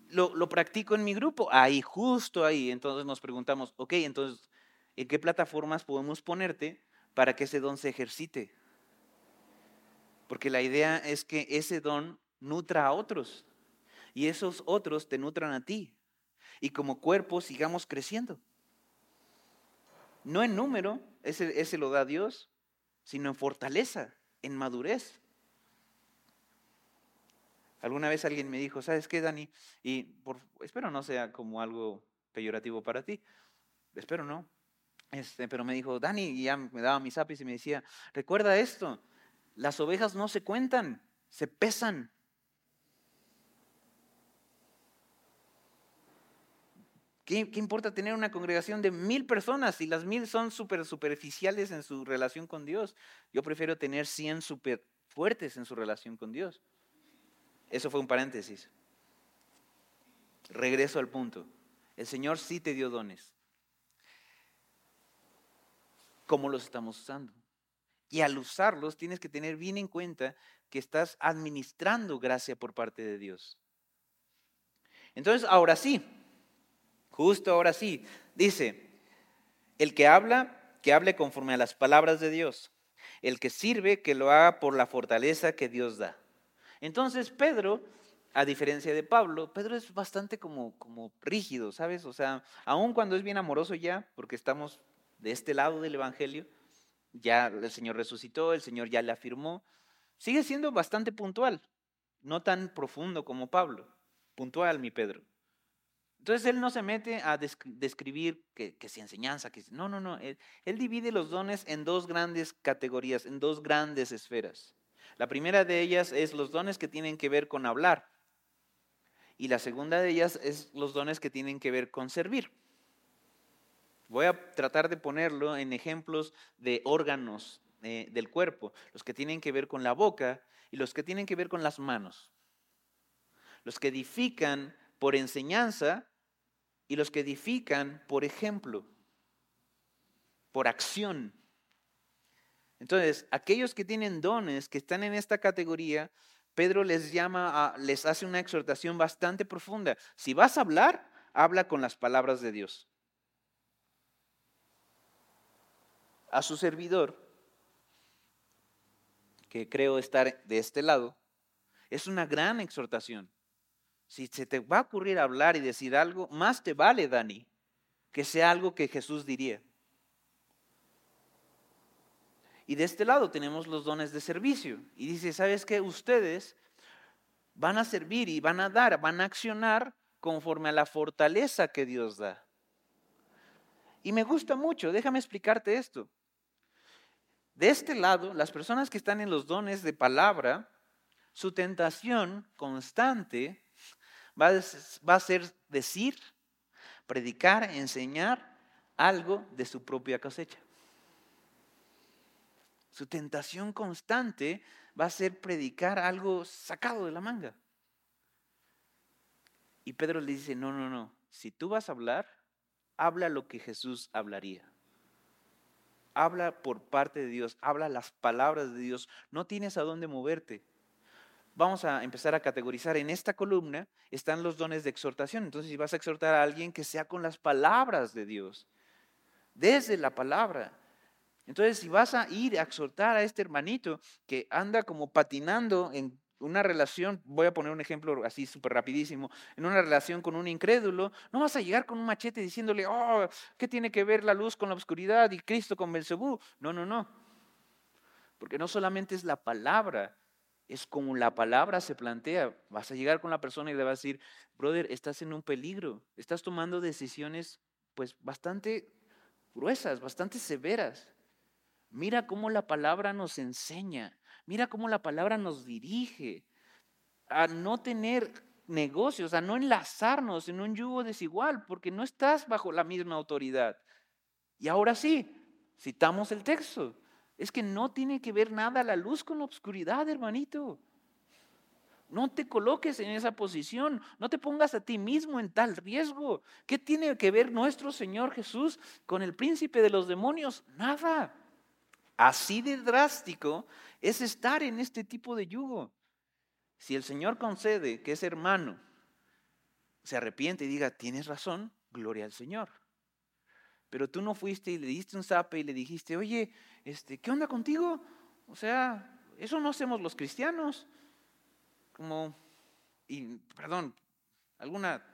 lo, lo practico en mi grupo, ahí, justo ahí. Entonces nos preguntamos, ok, entonces, ¿en qué plataformas podemos ponerte para que ese don se ejercite? Porque la idea es que ese don nutra a otros y esos otros te nutran a ti. Y como cuerpo sigamos creciendo. No en número, ese, ese lo da Dios, sino en fortaleza, en madurez. Alguna vez alguien me dijo, ¿sabes qué, Dani? Y por, espero no sea como algo peyorativo para ti. Espero no. Este, pero me dijo, Dani, y ya me daba mis apis y me decía, recuerda esto, las ovejas no se cuentan, se pesan. ¿Qué, importa tener una congregación de mil personas si las mil son súper superficiales en su relación con Dios? Yo prefiero tener cien súper fuertes en su relación con Dios. Eso fue un paréntesis. Regreso al punto. El Señor sí te dio dones. ¿Cómo los estamos usando? Y al usarlos tienes que tener bien en cuenta que estás administrando gracia por parte de Dios. Entonces, ahora sí, Justo ahora sí. Dice, el que habla, que hable conforme a las palabras de Dios. El que sirve, que lo haga por la fortaleza que Dios da. Entonces Pedro, a diferencia de Pablo, Pedro es bastante como, como rígido, ¿sabes? O sea, aun cuando es bien amoroso ya, porque estamos de este lado del Evangelio, ya el Señor resucitó, el Señor ya le afirmó, sigue siendo bastante puntual, no tan profundo como Pablo. Puntual, mi Pedro. Entonces él no se mete a describir que, si enseñanza, que no, no, no. Él, él, divide los dones en dos grandes categorías, en dos grandes esferas. La primera de ellas es los dones que tienen que ver con hablar. Y la segunda de ellas es los dones que tienen que ver con servir. Voy a tratar de ponerlo en ejemplos de órganos eh, del cuerpo, los que tienen que ver con la boca y los que tienen que ver con las manos. Los que edifican por enseñanza y los que edifican por ejemplo, por acción. Entonces, aquellos que tienen dones, que están en esta categoría, Pedro les llama, les hace una exhortación bastante profunda. Si vas a hablar, habla con las palabras de Dios. A su servidor, que creo estar de este lado, es una gran exhortación. Si se te va a ocurrir hablar y decir algo, más te vale, Dani, que sea algo que Jesús diría. Y de este lado tenemos los dones de servicio. Y dice, ¿sabes qué? Ustedes van a servir y van a dar, van a accionar conforme a la fortaleza que Dios da. Y me gusta mucho, déjame explicarte esto. De este lado, las personas que están en los dones de palabra, su tentación constante va a, ser decir, predicar, enseñar algo de su propia cosecha. Su tentación constante va a ser predicar algo sacado de la manga. Y Pedro le dice, no, no, no, si tú vas a hablar, habla lo que Jesús hablaría. Habla por parte de Dios, habla las palabras de Dios, no tienes a dónde moverte vamos a empezar a categorizar. En esta columna están los dones de exhortación. Entonces, si vas a exhortar a alguien que sea con las palabras de Dios, desde la palabra. Entonces, si vas a ir a exhortar a este hermanito que anda como patinando en una relación, voy a poner un ejemplo así súper rapidísimo, en una relación con un incrédulo, no vas a llegar con un machete diciéndole, oh, ¿qué tiene que ver la luz con la oscuridad y Cristo con Belcebú? No, no, no. Porque no solamente es la palabra, es como la palabra se plantea. Vas a llegar con la persona y le vas a decir, brother, estás en un peligro, estás tomando decisiones pues bastante gruesas, bastante severas. Mira cómo la palabra nos enseña, mira cómo la palabra nos dirige a no tener negocios, a no enlazarnos en un yugo desigual, porque no estás bajo la misma autoridad. Y ahora sí, citamos el texto. Es que no tiene que ver nada la luz con la oscuridad, hermanito. No te coloques en esa posición, no te pongas a ti mismo en tal riesgo. ¿Qué tiene que ver nuestro Señor Jesús con el príncipe de los demonios? Nada. Así de drástico es estar en este tipo de yugo. Si el Señor concede que ese hermano se arrepiente y diga, tienes razón, gloria al Señor. Pero tú no fuiste y le diste un zape y le dijiste, oye, este, ¿qué onda contigo? O sea, eso no hacemos los cristianos. Como, y, perdón, alguna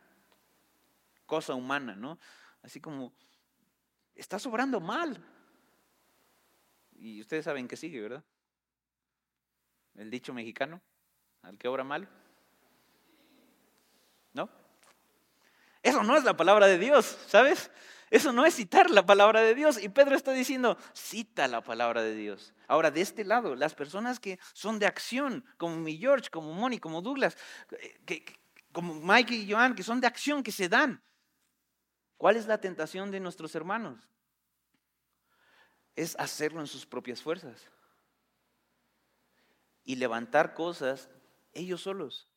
cosa humana, ¿no? Así como, estás obrando mal. Y ustedes saben que sigue, ¿verdad? El dicho mexicano, al que obra mal. ¿No? Eso no es la palabra de Dios, ¿sabes? Eso no es citar la palabra de Dios. Y Pedro está diciendo, cita la palabra de Dios. Ahora, de este lado, las personas que son de acción, como mi George, como Moni, como Douglas, como Mike y Joan, que son de acción, que se dan. ¿Cuál es la tentación de nuestros hermanos? Es hacerlo en sus propias fuerzas. Y levantar cosas ellos solos.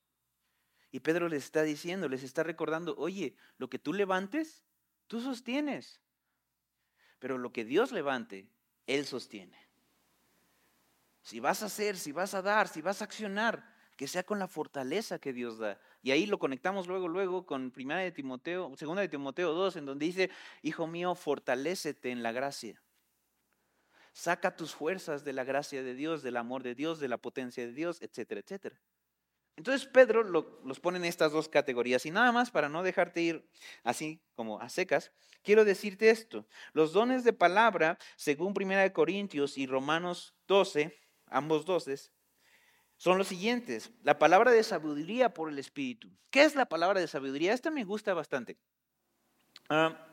Y Pedro les está diciendo, les está recordando, oye, lo que tú levantes, Tú sostienes. Pero lo que Dios levante, Él sostiene. Si vas a hacer, si vas a dar, si vas a accionar, que sea con la fortaleza que Dios da. Y ahí lo conectamos luego, luego con primera de Timoteo, segunda de Timoteo 2, en donde dice, hijo mío, fortalécete en la gracia. Saca tus fuerzas de la gracia de Dios, del amor de Dios, de la potencia de Dios, etcétera, etcétera. Entonces Pedro los pone en estas dos categorías. Y nada más para no dejarte ir así como a secas, quiero decirte esto. Los dones de palabra, según 1 Corintios y Romanos 12, ambos 12, son los siguientes. La palabra de sabiduría por el Espíritu. ¿Qué es la palabra de sabiduría? Esta me gusta bastante. Ah,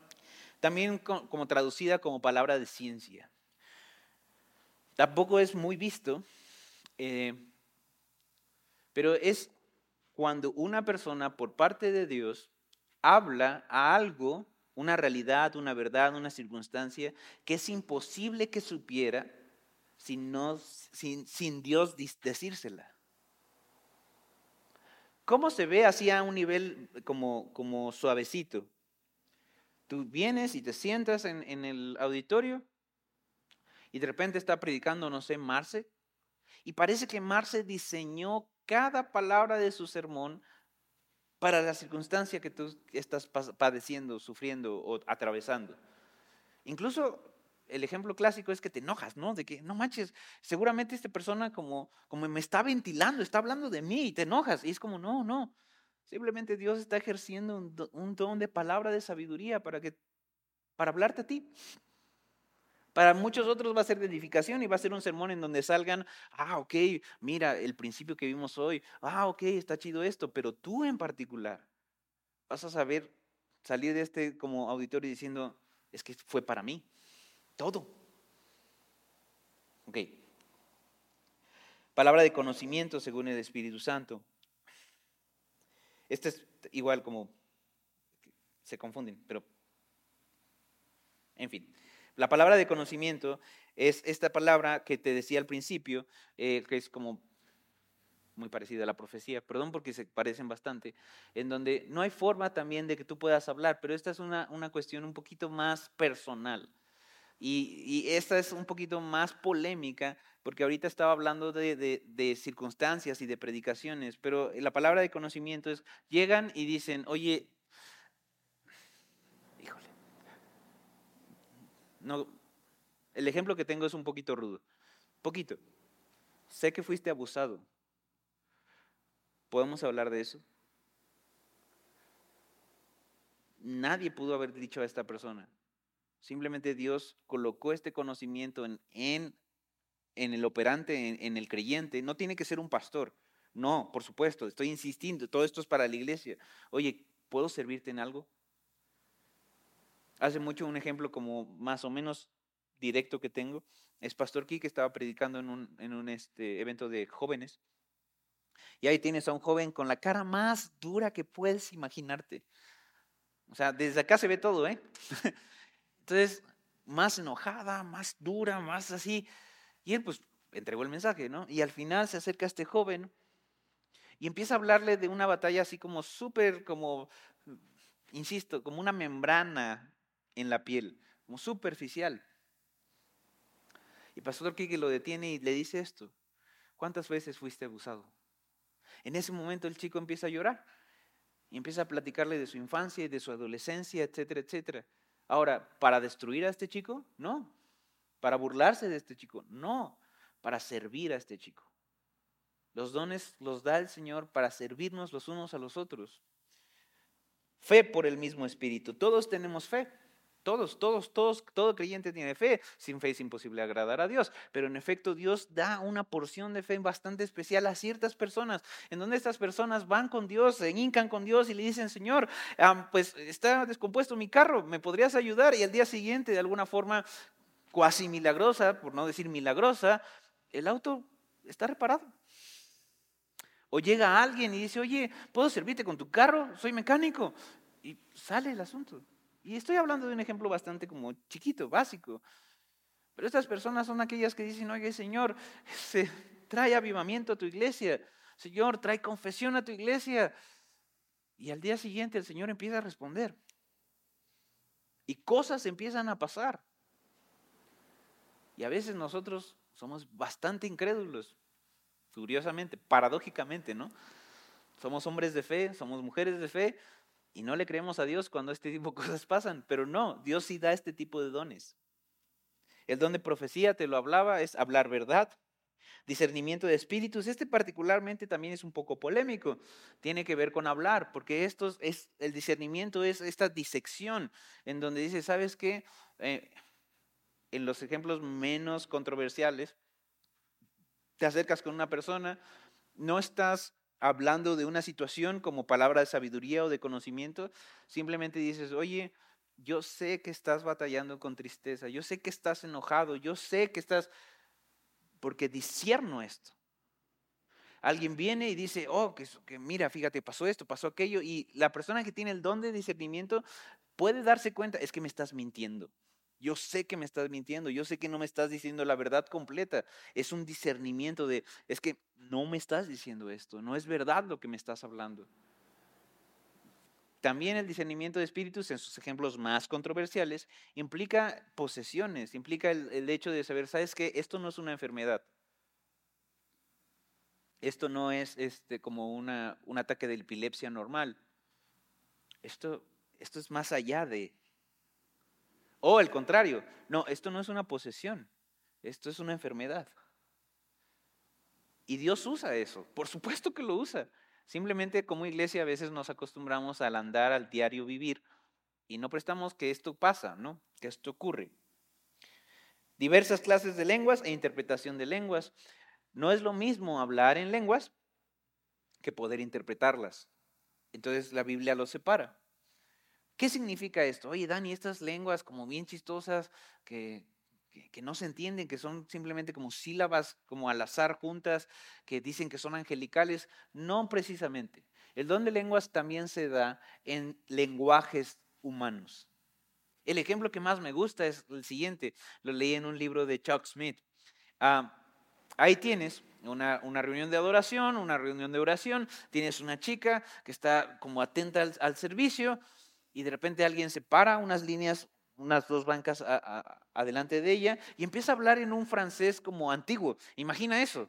también como traducida como palabra de ciencia. Tampoco es muy visto. Eh, pero es cuando una persona por parte de Dios habla a algo, una realidad, una verdad, una circunstancia, que es imposible que supiera sin, sin, Dios decírsela. ¿Cómo se ve así a un nivel como, como suavecito? Tú vienes y te sientas en, en el auditorio y de repente está predicando, no sé, Marce, y parece que Marce diseñó cada palabra de su sermón para la circunstancia que tú estás padeciendo, sufriendo o atravesando. Incluso el ejemplo clásico es que te enojas, ¿no? De que, no manches, seguramente esta persona como, como me está ventilando, está hablando de mí y te enojas. Y es como, no, no. Simplemente Dios está ejerciendo un, un don de palabra de sabiduría para, que, para hablarte a ti. Para muchos otros va a ser de edificación y va a ser un sermón en donde salgan, ah, ok, mira el principio que vimos hoy, ah, ok, está chido esto, pero tú en particular vas a saber salir de este como auditorio diciendo, es que fue para mí, todo. Ok. Palabra de conocimiento según el Espíritu Santo. Este es igual como se confunden, pero en fin. La palabra de conocimiento es esta palabra que te decía al principio, eh, que es como muy parecida a la profecía, perdón porque se parecen bastante, en donde no hay forma también de que tú puedas hablar, pero esta es una, cuestión un poquito más personal. Y, esta es un poquito más polémica, porque ahorita estaba hablando de, de, circunstancias y de predicaciones, pero la palabra de conocimiento es, llegan y dicen, oye, No, el ejemplo que tengo es un poquito rudo. Poquito. Sé que fuiste abusado. ¿Podemos hablar de eso? Nadie pudo haber dicho a esta persona. Simplemente Dios colocó este conocimiento en, en en el operante, en, el creyente, no tiene que ser un pastor. No, por supuesto, estoy insistiendo, todo esto es para la iglesia. Oye, ¿puedo servirte en algo? Hace mucho un ejemplo como más o menos directo que tengo es Pastor Key que estaba predicando en un, en un este, evento de jóvenes. Y ahí tienes a un joven con la cara más dura que puedes imaginarte. O sea, desde acá se ve todo, ¿eh? Entonces, más enojada, más dura, más así. Y él pues entregó el mensaje, ¿no? Y al final se acerca a este joven y empieza a hablarle de una batalla así como súper, como, insisto, como una membrana en la piel, como superficial. Y Pastor Kike lo detiene y le dice esto. ¿Cuántas veces fuiste abusado? En ese momento el chico empieza a llorar y empieza a platicarle de su infancia y de su adolescencia, etcétera, etcétera. Ahora, ¿para destruir a este chico? No. ¿Para burlarse de este chico? No. Para servir a este chico. Los dones los da el Señor para servirnos los unos a los otros. Fe por el mismo Espíritu. Todos tenemos fe. Todos, todos, todos, todo creyente tiene fe. Sin fe es imposible agradar a Dios. Pero en efecto Dios da una porción de fe bastante especial a ciertas personas, en donde estas personas van con Dios, se hincan con Dios y le dicen, Señor, pues está descompuesto mi carro, ¿me podrías ayudar? Y al día siguiente, de alguna forma cuasi milagrosa, por no decir milagrosa, el auto está reparado. O llega alguien y dice, oye, ¿puedo servirte con tu carro? Soy mecánico. Y sale el asunto. Y estoy hablando de un ejemplo bastante como chiquito, básico. Pero estas personas son aquellas que dicen, oye, Señor, se trae avivamiento a tu iglesia. Señor, trae confesión a tu iglesia. Y al día siguiente el Señor empieza a responder. Y cosas empiezan a pasar. Y a veces nosotros somos bastante incrédulos, curiosamente, paradójicamente, ¿no? Somos hombres de fe, somos mujeres de fe, y no le creemos a Dios cuando este tipo de cosas pasan, pero no, Dios sí da este tipo de dones. El don de profecía, te lo hablaba, es hablar verdad. Discernimiento de espíritus, este particularmente también es un poco polémico, tiene que ver con hablar, porque esto es, el discernimiento es esta disección en donde dice, ¿sabes qué? Eh, en los ejemplos menos controversiales, te acercas con una persona, no estás hablando de una situación como palabra de sabiduría o de conocimiento, simplemente dices, oye, yo sé que estás batallando con tristeza, yo sé que estás enojado, yo sé que estás, porque discierno esto. Alguien viene y dice, oh, que, que mira, fíjate, pasó esto, pasó aquello, y la persona que tiene el don de discernimiento puede darse cuenta, es que me estás mintiendo. Yo sé que me estás mintiendo, yo sé que no me estás diciendo la verdad completa. Es un discernimiento de, es que no me estás diciendo esto, no es verdad lo que me estás hablando. También el discernimiento de espíritus, en sus ejemplos más controversiales, implica posesiones, implica el, hecho de saber, ¿sabes qué? Esto no es una enfermedad. Esto no es este, como una, un ataque de epilepsia normal. Esto, esto es más allá de, o el contrario, no, esto no es una posesión, esto es una enfermedad. Y Dios usa eso, por supuesto que lo usa. Simplemente como iglesia a veces nos acostumbramos al andar, al diario vivir, y no prestamos que esto pasa, ¿no? Que esto ocurre. Diversas clases de lenguas e interpretación de lenguas. No es lo mismo hablar en lenguas que poder interpretarlas. Entonces la Biblia los separa. ¿Qué significa esto? Oye, Dani, estas lenguas como bien chistosas que, que, no se entienden, que son simplemente como sílabas como al azar juntas, que dicen que son angelicales. No precisamente. El don de lenguas también se da en lenguajes humanos. El ejemplo que más me gusta es el siguiente. Lo leí en un libro de Chuck Smith. Ah, ahí tienes una, una, reunión de adoración, una reunión de oración. Tienes una chica que está como atenta al, al servicio y de repente alguien se para unas líneas, unas dos bancas adelante de ella y empieza a hablar en un francés como antiguo. Imagina eso.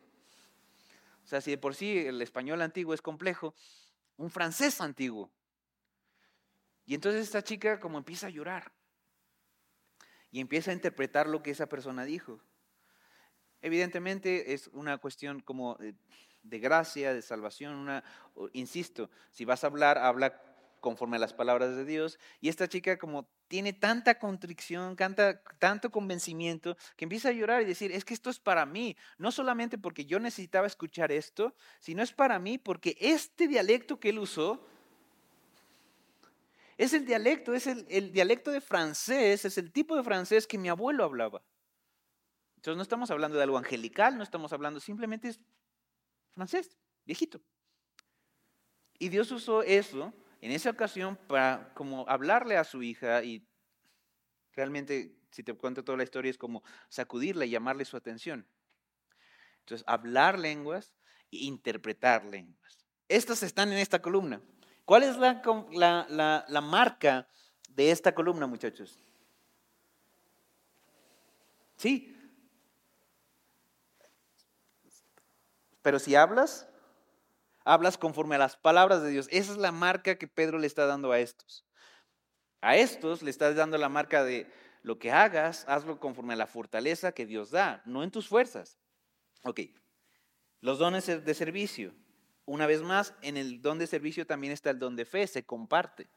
O sea, si de por sí el español antiguo es complejo, un francés antiguo. Y entonces esta chica como empieza a llorar y empieza a interpretar lo que esa persona dijo. Evidentemente es una cuestión como de gracia, de salvación, una, insisto, si vas a hablar, habla conforme a las palabras de Dios. Y esta chica como tiene tanta contrición, canta, tanto convencimiento, que empieza a llorar y decir, es que esto es para mí, no solamente porque yo necesitaba escuchar esto, sino es para mí porque este dialecto que él usó es el dialecto, es el, el dialecto de francés, es el tipo de francés que mi abuelo hablaba. Entonces no estamos hablando de algo angelical, no estamos hablando, simplemente es francés, viejito. Y Dios usó eso en esa ocasión para como hablarle a su hija y realmente, si te cuento toda la historia, es como sacudirla y llamarle su atención. Entonces, hablar lenguas e interpretar lenguas. Estas están en esta columna. ¿Cuál es la, la, la marca de esta columna, muchachos? Sí. Pero si hablas, hablas conforme a las palabras de Dios. Esa es la marca que Pedro le está dando a estos. A estos le estás dando la marca de lo que hagas, hazlo conforme a la fortaleza que Dios da, no en tus fuerzas. Ok, los dones de servicio. Una vez más, en el don de servicio también está el don de fe, se comparte.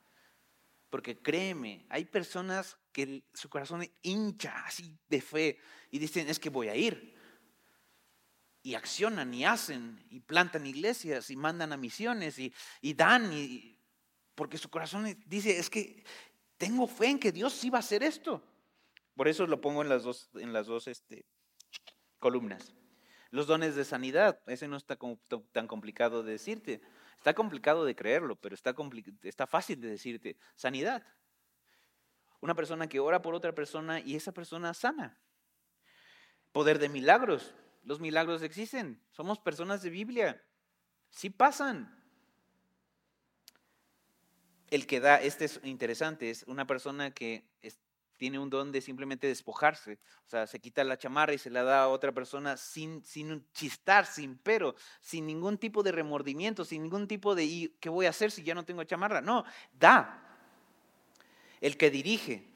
Porque créeme, hay personas que su corazón hincha así de fe y dicen, es que voy a ir. Y accionan y hacen y plantan iglesias y mandan a misiones y, dan, y, porque su corazón dice, es que tengo fe en que Dios sí va a hacer esto. Por eso lo pongo en las dos, en las dos este, columnas. Los dones de sanidad, ese no está tan complicado de decirte. Está complicado de creerlo, pero está, está fácil de decirte. Sanidad. Una persona que ora por otra persona y esa persona sana. Poder de milagros. Los milagros existen. Somos personas de Biblia. Sí pasan. El que da, este es interesante, es una persona que tiene un don de simplemente despojarse. O sea, se quita la chamarra y se la da a otra persona sin, sin chistar, sin pero, sin ningún tipo de remordimiento, sin ningún tipo de ¿y qué voy a hacer si ya no tengo chamarra? No, da. El que dirige.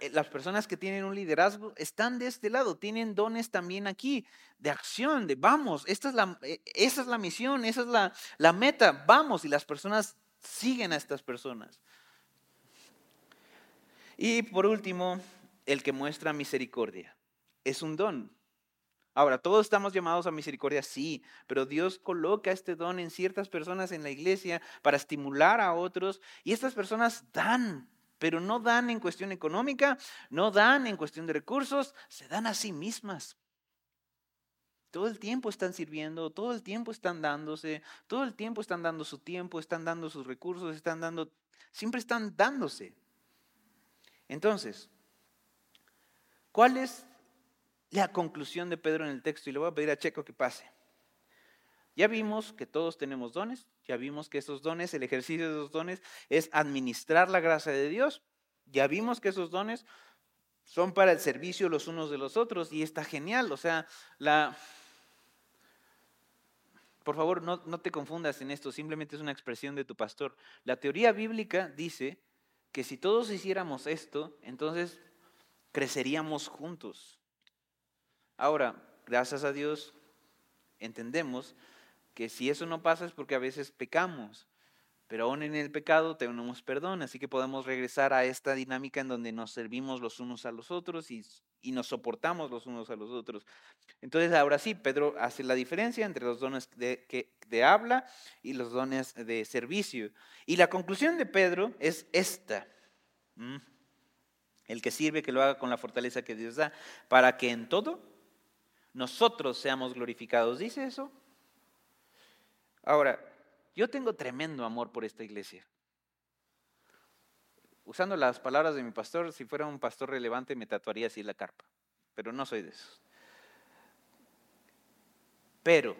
Eh, las personas que tienen un liderazgo están de este lado, tienen dones también aquí de acción, de vamos, esta es la, eh, esa es la misión, esa es la, la meta, vamos, y las personas siguen a estas personas. Y por último, el que muestra misericordia. Es un don. Ahora, todos estamos llamados a misericordia, sí, pero Dios coloca este don en ciertas personas en la iglesia para estimular a otros y estas personas dan, pero no dan en cuestión económica, no dan en cuestión de recursos, se dan a sí mismas. Todo el tiempo están sirviendo, todo el tiempo están dándose, todo el tiempo están dando su tiempo, están dando sus recursos, están dando, siempre están dándose. Entonces, ¿cuál es la conclusión de Pedro en el texto? Y le voy a pedir a Checo que pase. Ya vimos que todos tenemos dones, ya vimos que esos dones, el ejercicio de esos dones es administrar la gracia de Dios, ya vimos que esos dones son para el servicio los unos de los otros y está genial, o sea, la... Por favor, no, no te confundas en esto, simplemente es una expresión de tu pastor. La teoría bíblica dice que si todos hiciéramos esto, entonces creceríamos juntos. Ahora, gracias a Dios, entendemos que si eso no pasa es porque a veces pecamos, pero aún en el pecado tenemos perdón, así que podemos regresar a esta dinámica en donde nos servimos los unos a los otros y, nos soportamos los unos a los otros. Entonces, ahora sí, Pedro hace la diferencia entre los dones de, de habla y los dones de servicio. Y la conclusión de Pedro es esta. El que sirve, que lo haga con la fortaleza que Dios da, para que en todo nosotros seamos glorificados. ¿Dice eso? Ahora, yo tengo tremendo amor por esta iglesia. Usando las palabras de mi pastor, si fuera un pastor relevante me tatuaría así la carpa, pero no soy de esos. Pero,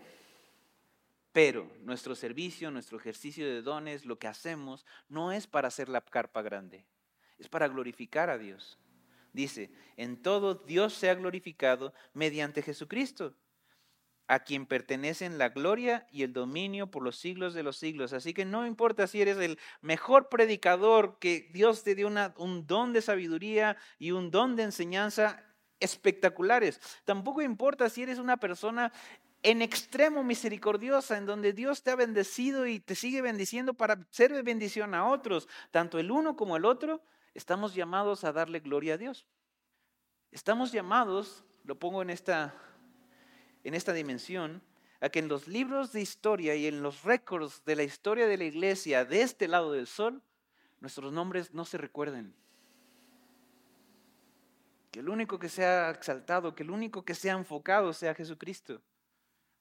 pero nuestro servicio, nuestro ejercicio de dones, lo que hacemos, no es para hacer la carpa grande, es para glorificar a Dios. Dice, en todo Dios sea glorificado mediante Jesucristo a quien pertenecen la gloria y el dominio por los siglos de los siglos. Así que no importa si eres el mejor predicador, que Dios te dio un don de sabiduría y un don de enseñanza espectaculares. Tampoco importa si eres una persona en extremo misericordiosa, en donde Dios te ha bendecido y te sigue bendiciendo para ser de bendición a otros, tanto el uno como el otro, estamos llamados a darle gloria a Dios. Estamos llamados, lo pongo en esta, en esta dimensión, a que en los libros de historia y en los récords de la historia de la iglesia de este lado del sol, nuestros nombres no se recuerden. Que el único que sea exaltado, que el único que sea enfocado sea Jesucristo.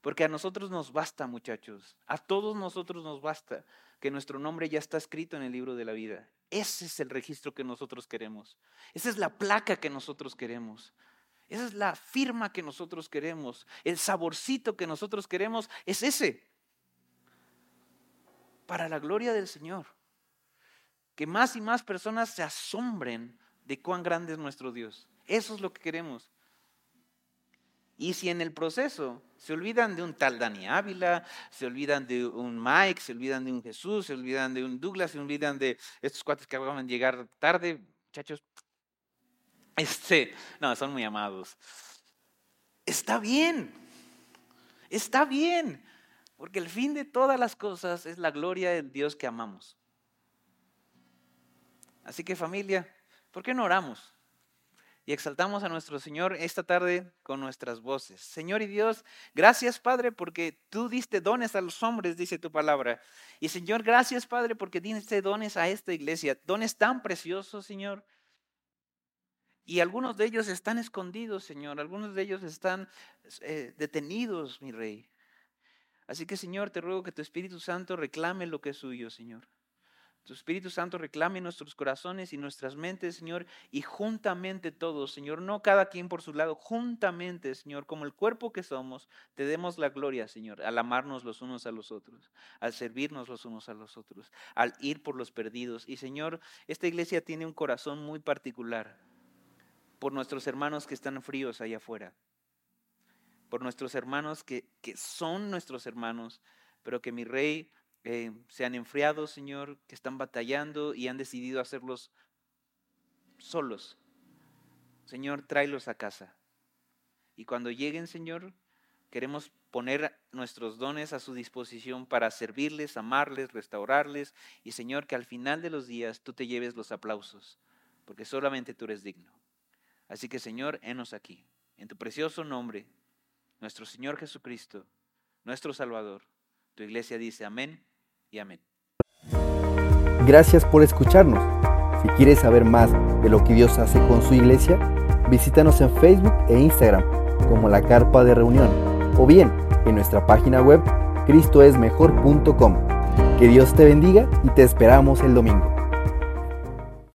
Porque a nosotros nos basta, muchachos. A todos nosotros nos basta que nuestro nombre ya está escrito en el libro de la vida. Ese es el registro que nosotros queremos. Esa es la placa que nosotros queremos. Esa es la firma que nosotros queremos. El saborcito que nosotros queremos es ese. Para la gloria del Señor. Que más y más personas se asombren de cuán grande es nuestro Dios. Eso es lo que queremos. Y si en el proceso se olvidan de un tal Dani Ávila, se olvidan de un Mike, se olvidan de un Jesús, se olvidan de un Douglas, se olvidan de estos cuates que acaban de llegar tarde, muchachos, este, no, son muy amados. Está bien, está bien, porque el fin de todas las cosas es la gloria del Dios que amamos. Así que familia, ¿por qué no oramos? y exaltamos a nuestro Señor esta tarde con nuestras voces. Señor y Dios, gracias Padre porque tú diste dones a los hombres, dice tu palabra. Y Señor, gracias Padre porque diste dones a esta iglesia, dones tan preciosos, Señor. Y algunos de ellos están escondidos, Señor, algunos de ellos están eh, detenidos, mi Rey. Así que, Señor, te ruego que tu Espíritu Santo reclame lo que es suyo, Señor. Tu Espíritu Santo reclame nuestros corazones y nuestras mentes, Señor, y juntamente todos, Señor, no cada quien por su lado, juntamente, Señor, como el cuerpo que somos, te demos la gloria, Señor, al amarnos los unos a los otros, al servirnos los unos a los otros, al ir por los perdidos. Y, Señor, esta iglesia tiene un corazón muy particular por nuestros hermanos que están fríos allá afuera, por nuestros hermanos que, que son nuestros hermanos, pero que mi Rey eh, se han enfriado, Señor, que están batallando y han decidido hacerlos solos. Señor, tráelos a casa. Y cuando lleguen, Señor, queremos poner nuestros dones a su disposición para servirles, amarles, restaurarles y, Señor, que al final de los días tú te lleves los aplausos, porque solamente tú eres digno. Así que, Señor, henos aquí, en tu precioso nombre, nuestro Señor Jesucristo, nuestro Salvador. Tu iglesia dice amén y amén. Gracias por escucharnos. Si quieres saber más de lo que Dios hace con su iglesia, visítanos en Facebook e Instagram como la Carpa de Reunión o bien en nuestra página web cristoesmejor.com. Que Dios te bendiga y te esperamos el domingo.